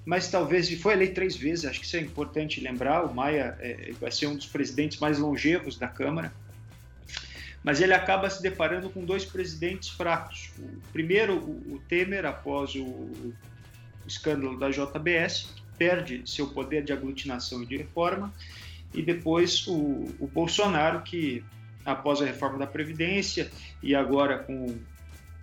mas talvez foi eleito três vezes, acho que isso é importante lembrar. O Maia é, vai ser um dos presidentes mais longevos da Câmara, mas ele acaba se deparando com dois presidentes fracos. O primeiro, o Temer, após o escândalo da JBS, perde seu poder de aglutinação e de reforma, e depois o, o Bolsonaro, que após a reforma da Previdência e agora com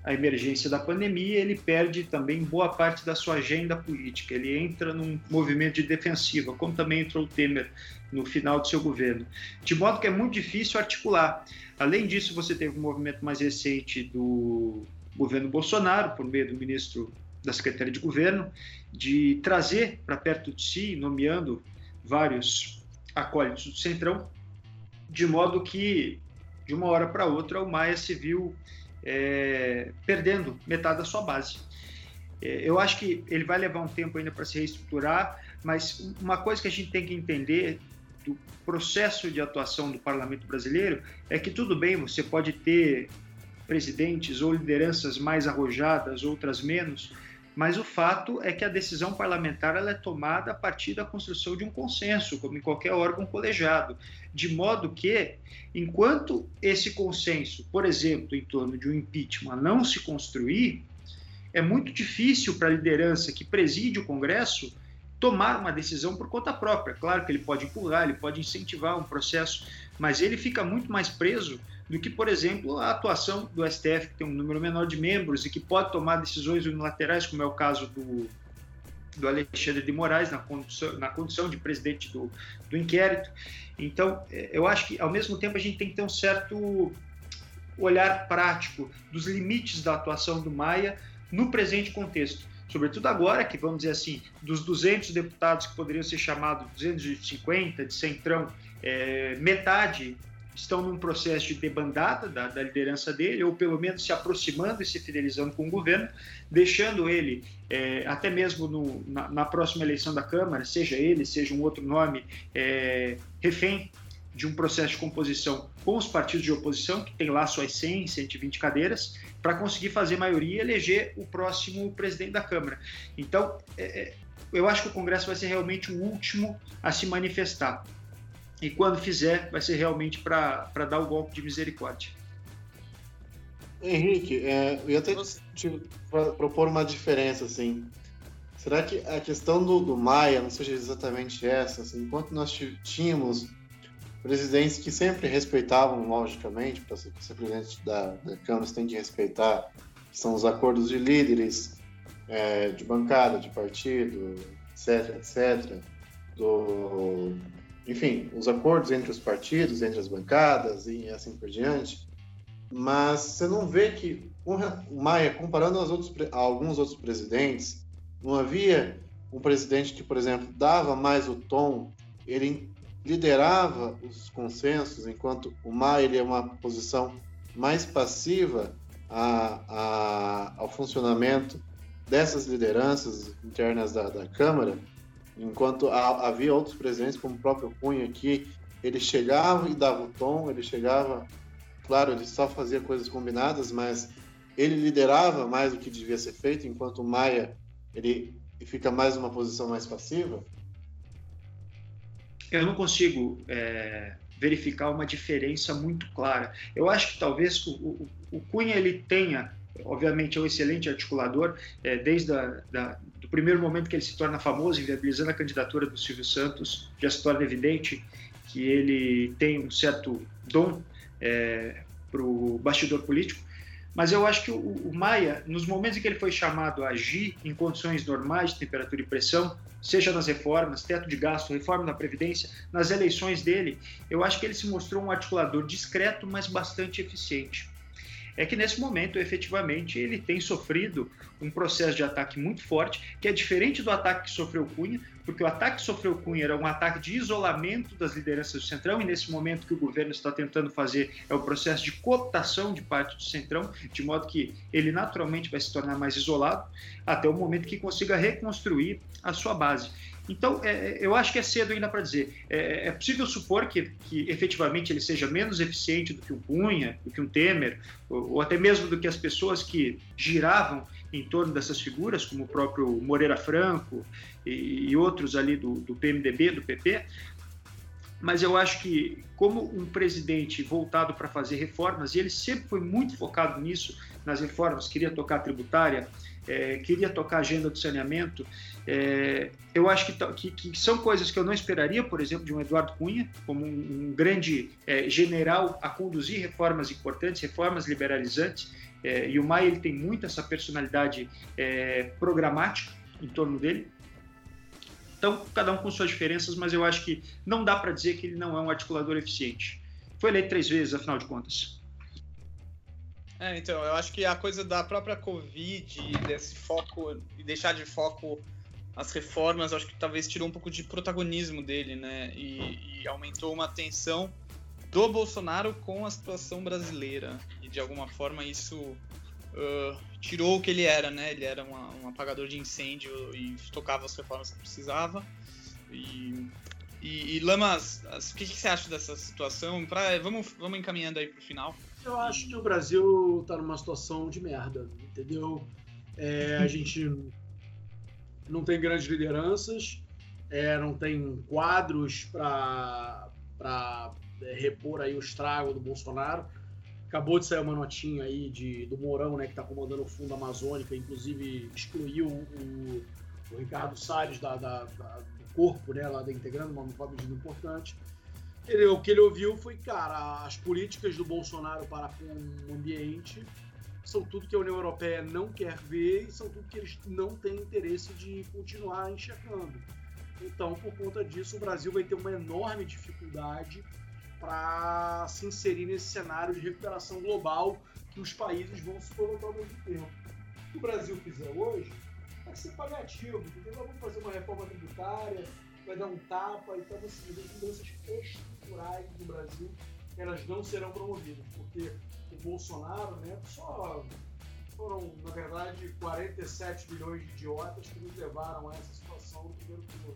a emergência da pandemia, ele perde também boa parte da sua agenda política. Ele entra num movimento de defensiva, como também entrou o Temer no final do seu governo. De modo que é muito difícil articular. Além disso, você teve um movimento mais recente do governo Bolsonaro, por meio do ministro da Secretaria de Governo, de trazer para perto de si, nomeando vários acólitos do Centrão, de modo que, de uma hora para outra, o Maia se viu é, perdendo metade da sua base. É, eu acho que ele vai levar um tempo ainda para se reestruturar, mas uma coisa que a gente tem que entender do processo de atuação do parlamento brasileiro é que tudo bem, você pode ter presidentes ou lideranças mais arrojadas, outras menos, mas o fato é que a decisão parlamentar ela é tomada a partir da construção de um consenso, como em qualquer órgão colegiado, de modo que, enquanto esse consenso, por exemplo, em torno de um impeachment não se construir, é muito difícil para a liderança que preside o Congresso tomar uma decisão por conta própria. Claro que ele pode empurrar, ele pode incentivar um processo, mas ele fica muito mais preso do que, por exemplo, a atuação do STF, que tem um número menor de membros e que pode tomar decisões unilaterais, como é o caso do, do Alexandre de Moraes, na condição, na condição de presidente do, do inquérito. Então, é, eu acho que, ao mesmo tempo, a gente tem que ter um certo olhar prático dos limites da atuação do Maia no presente contexto. Sobretudo agora que, vamos dizer assim, dos 200 deputados que poderiam ser chamados 250 de centrão, é, metade estão num processo de debandada da, da, liderança dele, ou pelo menos se aproximando e se fidelizando com o governo, deixando ele, é, até mesmo no, na, na, próxima eleição da Câmara, seja ele, seja um outro nome, é, refém de um processo de composição com os partidos de oposição, que tem lá suas 100, 120 cadeiras, para conseguir fazer maioria e eleger o próximo presidente da Câmara. Então, é, é eu acho que o Congresso vai ser realmente o último a se manifestar e quando fizer, vai ser realmente para dar o golpe de misericórdia. Henrique, é, eu ia até te propor uma diferença, assim. Será que a questão do, do Maia não seja exatamente essa? Assim, enquanto nós tínhamos presidentes que sempre respeitavam, logicamente, para ser, ser presidente da, da Câmara, você tem que respeitar, que são os acordos de líderes, é, de bancada, de partido, etc, etc, do enfim, os acordos entre os partidos, entre as bancadas e assim por diante. Mas você não vê que o Maia, comparando outros, a alguns outros presidentes, não havia um presidente que, por exemplo, dava mais o tom, ele liderava os consensos, enquanto o Maia ele é uma posição mais passiva a, a, ao funcionamento dessas lideranças internas da, da Câmara Enquanto havia outros presidentes, como o próprio Cunha aqui, ele chegava e dava o tom, ele chegava, claro, ele só fazia coisas combinadas, mas ele liderava mais o que devia ser feito, enquanto o Maia ele fica mais numa posição mais passiva? Eu não consigo é, verificar uma diferença muito clara. Eu acho que talvez o, o, o Cunha ele tenha, obviamente, é um excelente articulador, é, desde a, da, do primeiro momento que ele se torna famoso, inviabilizando a candidatura do Silvio Santos, já se torna evidente que ele tem um certo dom é, para o bastidor político. Mas eu acho que o, o, Maia, nos momentos em que ele foi chamado a agir em condições normais de temperatura e pressão, seja nas reformas, teto de gasto, reforma da Previdência, nas eleições dele, eu acho que ele se mostrou um articulador discreto, mas bastante eficiente. É que nesse momento, efetivamente, ele tem sofrido um processo de ataque muito forte, que é diferente do ataque que sofreu Cunha, porque o ataque que sofreu Cunha era um ataque de isolamento das lideranças do Centrão, e nesse momento que o governo está tentando fazer é o processo de cooptação de parte do Centrão, de modo que ele naturalmente vai se tornar mais isolado, até o momento que consiga reconstruir a sua base. Então, é, eu acho que é cedo ainda para dizer. É, é, possível supor que, que efetivamente ele seja menos eficiente do que um Cunha, do que um Temer, ou, ou, até mesmo do que as pessoas que giravam em torno dessas figuras, como o próprio Moreira Franco e, e outros ali do, do PMDB, do PP. Mas eu acho que, como um presidente voltado para fazer reformas, e ele sempre foi muito focado nisso, nas reformas, queria tocar tributária, é, queria tocar agenda do saneamento. É, eu acho que, que, que, são coisas que eu não esperaria, por exemplo, de um Eduardo Cunha, como um, um grande é, general a conduzir reformas importantes, reformas liberalizantes. É, e o Maia ele tem muito essa personalidade é, programática em torno dele. Então, cada um com suas diferenças, mas eu acho que não dá para dizer que ele não é um articulador eficiente. Foi eleito três vezes, afinal de contas. É, então, eu acho que a coisa da própria Covid, desse foco, e deixar de foco as reformas, acho que talvez tirou um pouco de protagonismo dele, né? E, e, aumentou uma tensão do Bolsonaro com a situação brasileira. De alguma forma isso uh, tirou o que ele era, né? Ele era uma, um apagador de incêndio e tocava as reformas que precisava. E, e, e Lamas, o que, que, você acha dessa situação? Pra, vamos, vamos encaminhando aí para o final. Eu acho que o Brasil está numa situação de merda, entendeu? É, a gente não tem grandes lideranças, é, não tem quadros para é, repor aí o estrago do Bolsonaro. Acabou de sair uma notinha aí de, do Mourão, né, que está comandando o Fundo Amazônica, inclusive excluiu o, o Ricardo Salles da, da, da, do corpo, né, lá da integrando, uma, uma medida importante. Ele, o que ele ouviu foi, cara, as políticas do Bolsonaro para com o ambiente são tudo que a União Europeia não quer ver e são tudo que eles não têm interesse de continuar enxergando. Então, por conta disso, o Brasil vai ter uma enorme dificuldade para se inserir nesse cenário de recuperação global que os países vão se colocar ao mesmo tempo. O que o Brasil fizer hoje vai ser paliativo, entendeu? Vamos fazer uma reforma tributária, vai dar um tapa, então assim, as mudanças estruturais do Brasil elas não serão promovidas, porque o Bolsonaro, né, só foram, na verdade, 47 milhões de idiotas que nos levaram a essa situação no primeiro turno.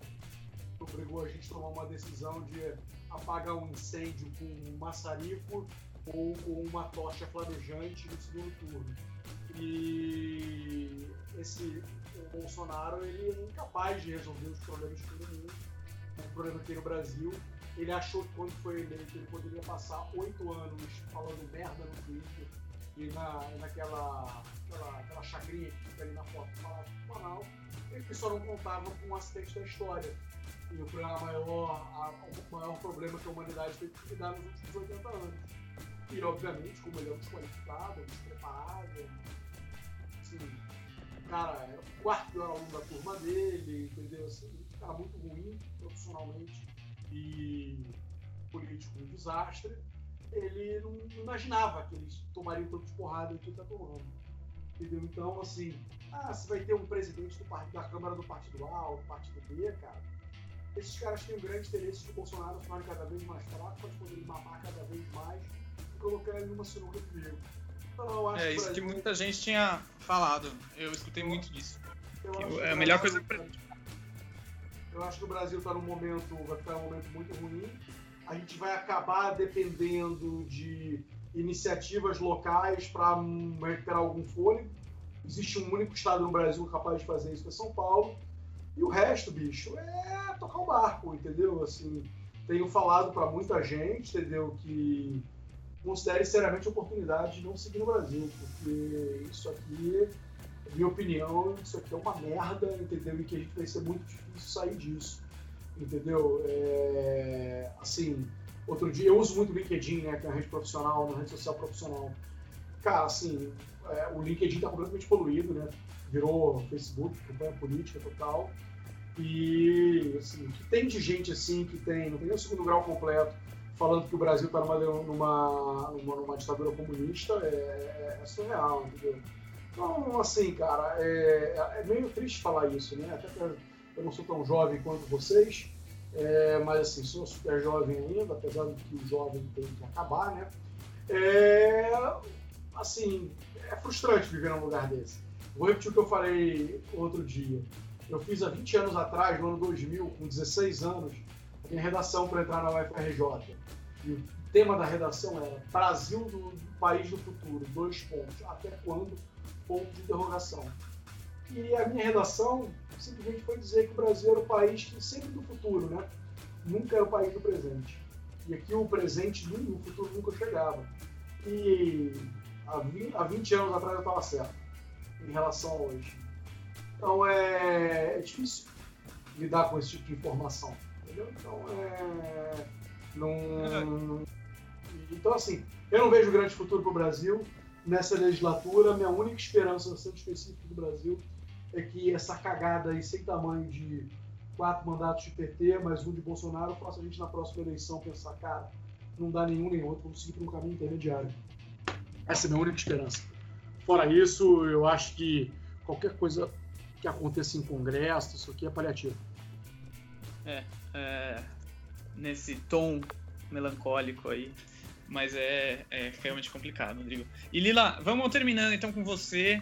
Obrigou a gente a tomar uma decisão de apagar um incêndio com um maçarico ou com uma tocha flamejante no segundo turno. E esse o Bolsonaro ele é incapaz de resolver os problemas que todo mundo, o problema aqui no Brasil. Ele achou que quando foi eleito ele poderia passar oito anos falando merda no Twitter e na, naquela aquela, aquela chacrinha que fica ali na foto do Palácio do Planalto, ele só não contava com um acidente da história. E o maior, a, o maior problema que a humanidade teve que lidar nos últimos 80 anos. E, obviamente, como ele é um desqualificado, despreparado, assim, cara, é o quarto pior aluno da turma dele, entendeu? Assim, cara muito ruim profissionalmente e político um desastre. Ele não, imaginava que eles tomariam tanto porrada que está tomando. Entendeu? Então, assim, ah, se vai ter um presidente do, da Câmara do Partido A ou do Partido B, cara, esses caras têm um grande interesse de Bolsonaro tornar cada vez mais fraco para poder mamar cada vez mais e colocar ele numa sinuca de meio. Então, é isso que muita gente tinha falado. Eu escutei muito disso. é a melhor coisa pra... Eu acho que o Brasil está num momento, vai ficar um momento muito ruim. A gente vai acabar dependendo de iniciativas locais para recuperar algum fôlego. Existe um único estado no Brasil capaz de fazer isso, que é São Paulo. E o resto, bicho, é tocar o barco, entendeu? Assim, tenho falado para muita gente, entendeu, que considere seriamente a oportunidade de não seguir no Brasil, porque isso aqui, na minha opinião, isso aqui é uma merda, entendeu? E que a gente vai ser muito difícil sair disso, entendeu? É, assim, outro dia, eu uso muito o LinkedIn, né, que é a rede profissional, uma rede social profissional. cara, assim, é, o LinkedIn está completamente poluído, né? Virou Facebook, campanha política total. E, assim, que tem de gente assim, que tem, não tem nem o segundo grau completo, falando que o Brasil está numa, numa, numa, numa, ditadura comunista, é, é, é surreal, entendeu? Então, assim, cara, é, é, meio triste falar isso, né? Até que eu não sou tão jovem quanto vocês, é, mas assim, sou super jovem ainda, apesar de que o jovem tem que acabar, né? É, assim, é frustrante viver num lugar desse. Vou repetir o que eu falei outro dia. Eu fiz há 20 anos atrás, no ano 2000, com 16 anos, a minha redação para entrar na UFRJ. E o tema da redação era Brasil do, país do futuro, dois pontos. Até quando? Ponto de interrogação. E a minha redação simplesmente foi dizer que o Brasil era o país que sempre do futuro, né? Nunca era o país do presente. E aqui o presente no futuro nunca chegava. E há 20, há 20 anos atrás eu estava certo em relação a hoje. Então é, é, difícil lidar com esse tipo de informação. Entendeu? Então é. Não, então, assim, eu não vejo grande futuro para o Brasil nessa legislatura. Minha única esperança, sendo específico do Brasil, é que essa cagada aí sem tamanho de quatro mandatos de PT, mais um de Bolsonaro, faça a gente na próxima eleição pensar, cara, não dá nenhum nem outro, vamos seguir por um caminho intermediário. Essa é a minha única esperança. Fora isso, eu acho que qualquer coisa que aconteça em congresso, isso aqui é paliativo. É, é nesse tom melancólico aí, mas é, é realmente complicado, Rodrigo. E Lila, vamos terminando então com você.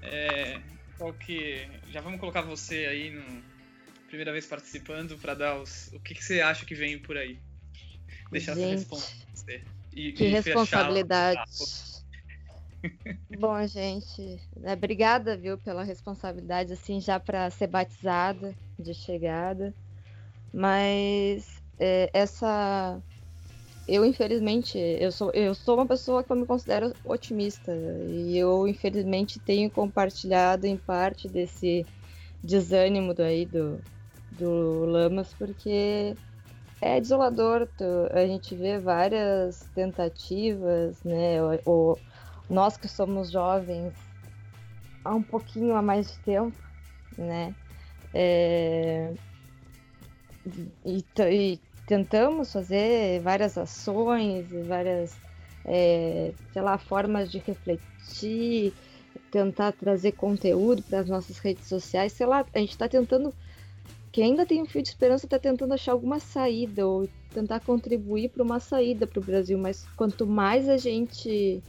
É, qual que já vamos colocar você aí no primeira vez participando para dar os o que, que, você acha que vem por aí. Deixar Gente, essa resposta. E, que e responsabilidade. Bom, gente, é, obrigada, viu, pela responsabilidade, assim, já para ser batizada de chegada. Mas é, essa. Eu, infelizmente, eu sou, eu sou uma pessoa que eu me considero otimista. E eu, infelizmente, tenho compartilhado em parte desse desânimo daí do, do Lamas, porque é desolador. a gente vê várias tentativas, né? Nós que somos jovens há um pouquinho a mais de tempo, né? É, e, e, tentamos fazer várias ações e várias, é, sei lá, formas de refletir, tentar trazer conteúdo para as nossas redes sociais, sei lá, a gente está tentando, quem ainda tem um fio de esperança está tentando achar alguma saída ou tentar contribuir para uma saída para o Brasil, mas quanto mais a gente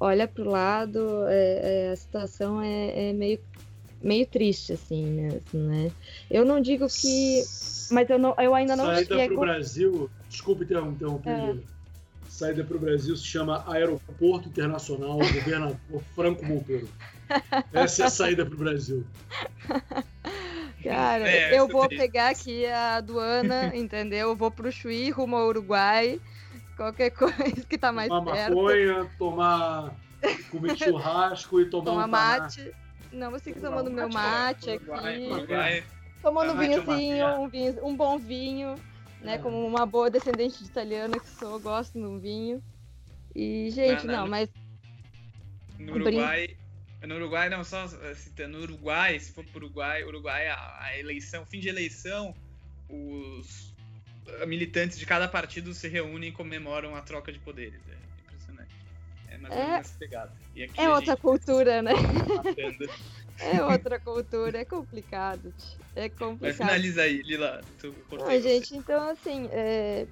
olha para o lado, é, é, a situação é, é, meio, meio triste, assim mesmo, né? Eu não digo que. Mas eu, não, eu ainda não Saída para o Brasil. Desculpe interromper. É. Saída para o Brasil se chama Aeroporto Internacional Governador Franco Monteiro. Essa é a saída para o Brasil. Cara, é, eu vou pegar aqui a aduana, entendeu? Eu vou pro Chuí, rumo ao Uruguai Qualquer coisa que tá mais tomar perto. Tomar maconha, tomar. comer churrasco e tomar, tomar um mate. Não, você que tomando meu mate aqui. Tomando um vinhozinho, um, vinho, um bom vinho, né? É. Como uma boa descendente de italiana que sou, gosto de um vinho. E, gente, não, não mas. No Uruguai. No Uruguai, não, só citando, no Uruguai, se for pro Uruguai, Uruguai, a, a eleição, fim de eleição, os militantes de cada partido se reúnem e comemoram a troca de poderes. É impressionante. É mais ou menos é, essa pegada. é outra cultura, né? é outra cultura, é complicado. É complicado. Mas finaliza aí, Lila. Tu Não, gente, então assim, é,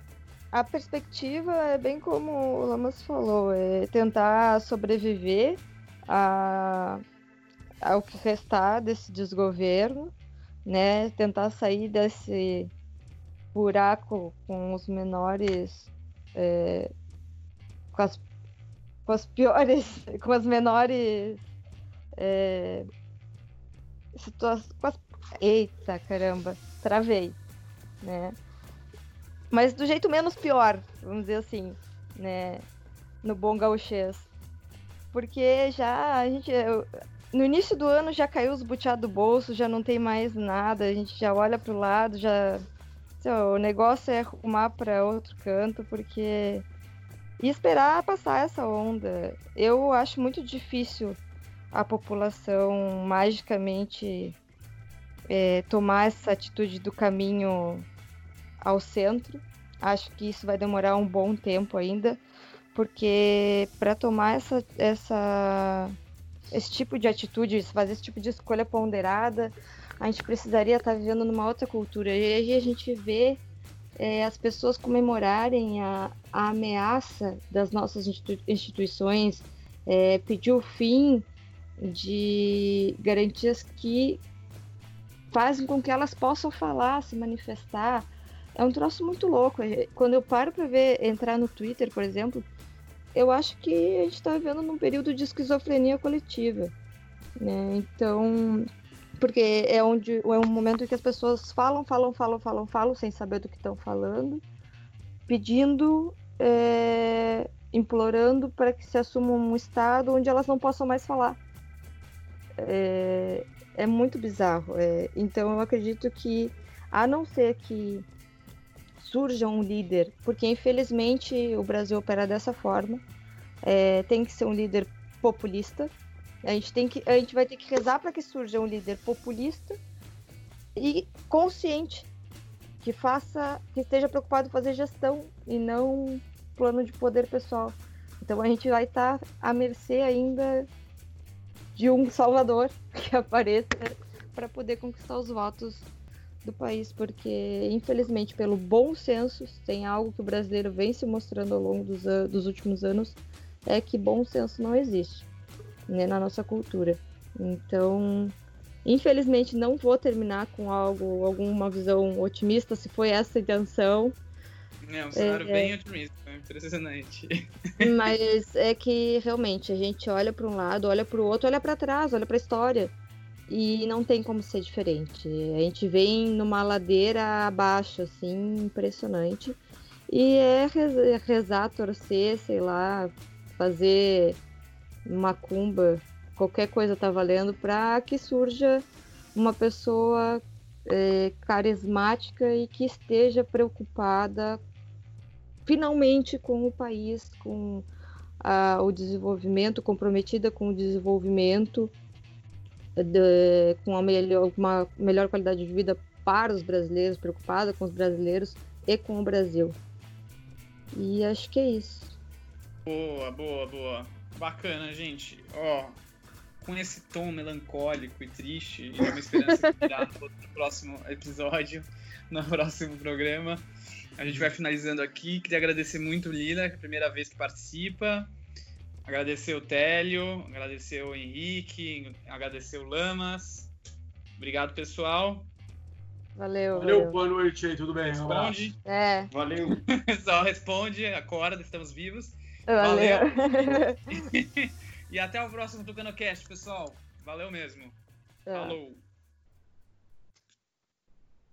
a perspectiva é bem como o Lamas falou, é tentar sobreviver a, ao que restar desse desgoverno, né? Tentar sair desse buraco com os menores. É, com, as, com as piores. com as menores. É, situações. Eita caramba, travei. Né? Mas do jeito menos pior, vamos dizer assim, né? No bom gauchês. Porque já a gente. no início do ano já caiu os buteados do bolso, já não tem mais nada, a gente já olha pro lado, já então, o negócio é arrumar para outro canto, porque e esperar passar essa onda. Eu acho muito difícil a população magicamente é, tomar essa atitude do caminho ao centro. Acho que isso vai demorar um bom tempo ainda, porque para tomar essa, essa, esse tipo de atitude, fazer esse tipo de escolha ponderada, a gente precisaria estar tá vivendo numa outra cultura. E aí a gente vê é, as pessoas comemorarem a, a, ameaça das nossas instituições, é, pedir o fim de garantias que fazem com que elas possam falar, se manifestar. É um troço muito louco. É, quando eu paro para ver, entrar no Twitter, por exemplo, eu acho que a gente está vivendo num período de esquizofrenia coletiva. Né? Então, porque é onde é um momento em que as pessoas falam, falam, falam, falam, falam, sem saber do que estão falando, pedindo, é, implorando para que se assuma um estado onde elas não possam mais falar. É, é muito bizarro. É, então eu acredito que, a não ser que surja um líder, porque infelizmente o Brasil opera dessa forma, é, tem que ser um líder populista, a gente, tem que, a gente vai ter que rezar para que surja um líder populista e consciente, que faça, que esteja preocupado em fazer gestão e não plano de poder pessoal. Então a gente vai estar tá à mercê ainda de um salvador que apareça para poder conquistar os votos do país, porque infelizmente pelo bom senso tem algo que o brasileiro vem se mostrando ao longo dos, dos últimos anos é que bom senso não existe né, na nossa cultura. Então, infelizmente, não vou terminar com algo, alguma visão otimista, se foi essa a intenção. É um cenário é, bem otimista, é impressionante. Mas é que realmente a gente olha para um lado, olha para o outro, olha para trás, olha para a história e não tem como ser diferente. A gente vem numa ladeira abaixo, assim, impressionante. E é rezar, torcer, sei lá, fazer macumba, qualquer coisa tá valendo para que surja uma pessoa é, carismática e que esteja preocupada finalmente com o país, com a, o desenvolvimento, comprometida com o desenvolvimento, de, com a melhor, uma melhor qualidade de vida para os brasileiros, preocupada com os brasileiros e com o Brasil. E acho que é isso. Boa, boa, boa. Bacana, gente. Ó, com esse tom melancólico e triste, e uma esperança que virá no próximo episódio, no próximo programa. A gente vai finalizando aqui. Queria agradecer muito o Lila, que é a primeira vez que participa. Agradecer o Télio, agradecer o Henrique, agradecer o Lamas. Obrigado, pessoal. Valeu. Valeu, valeu. boa noite aí, tudo bem? Responde. É. Valeu. Só responde, acorda, estamos vivos. Valeu. e até o próximo TucanoCast, pessoal. Valeu mesmo. É. Falou.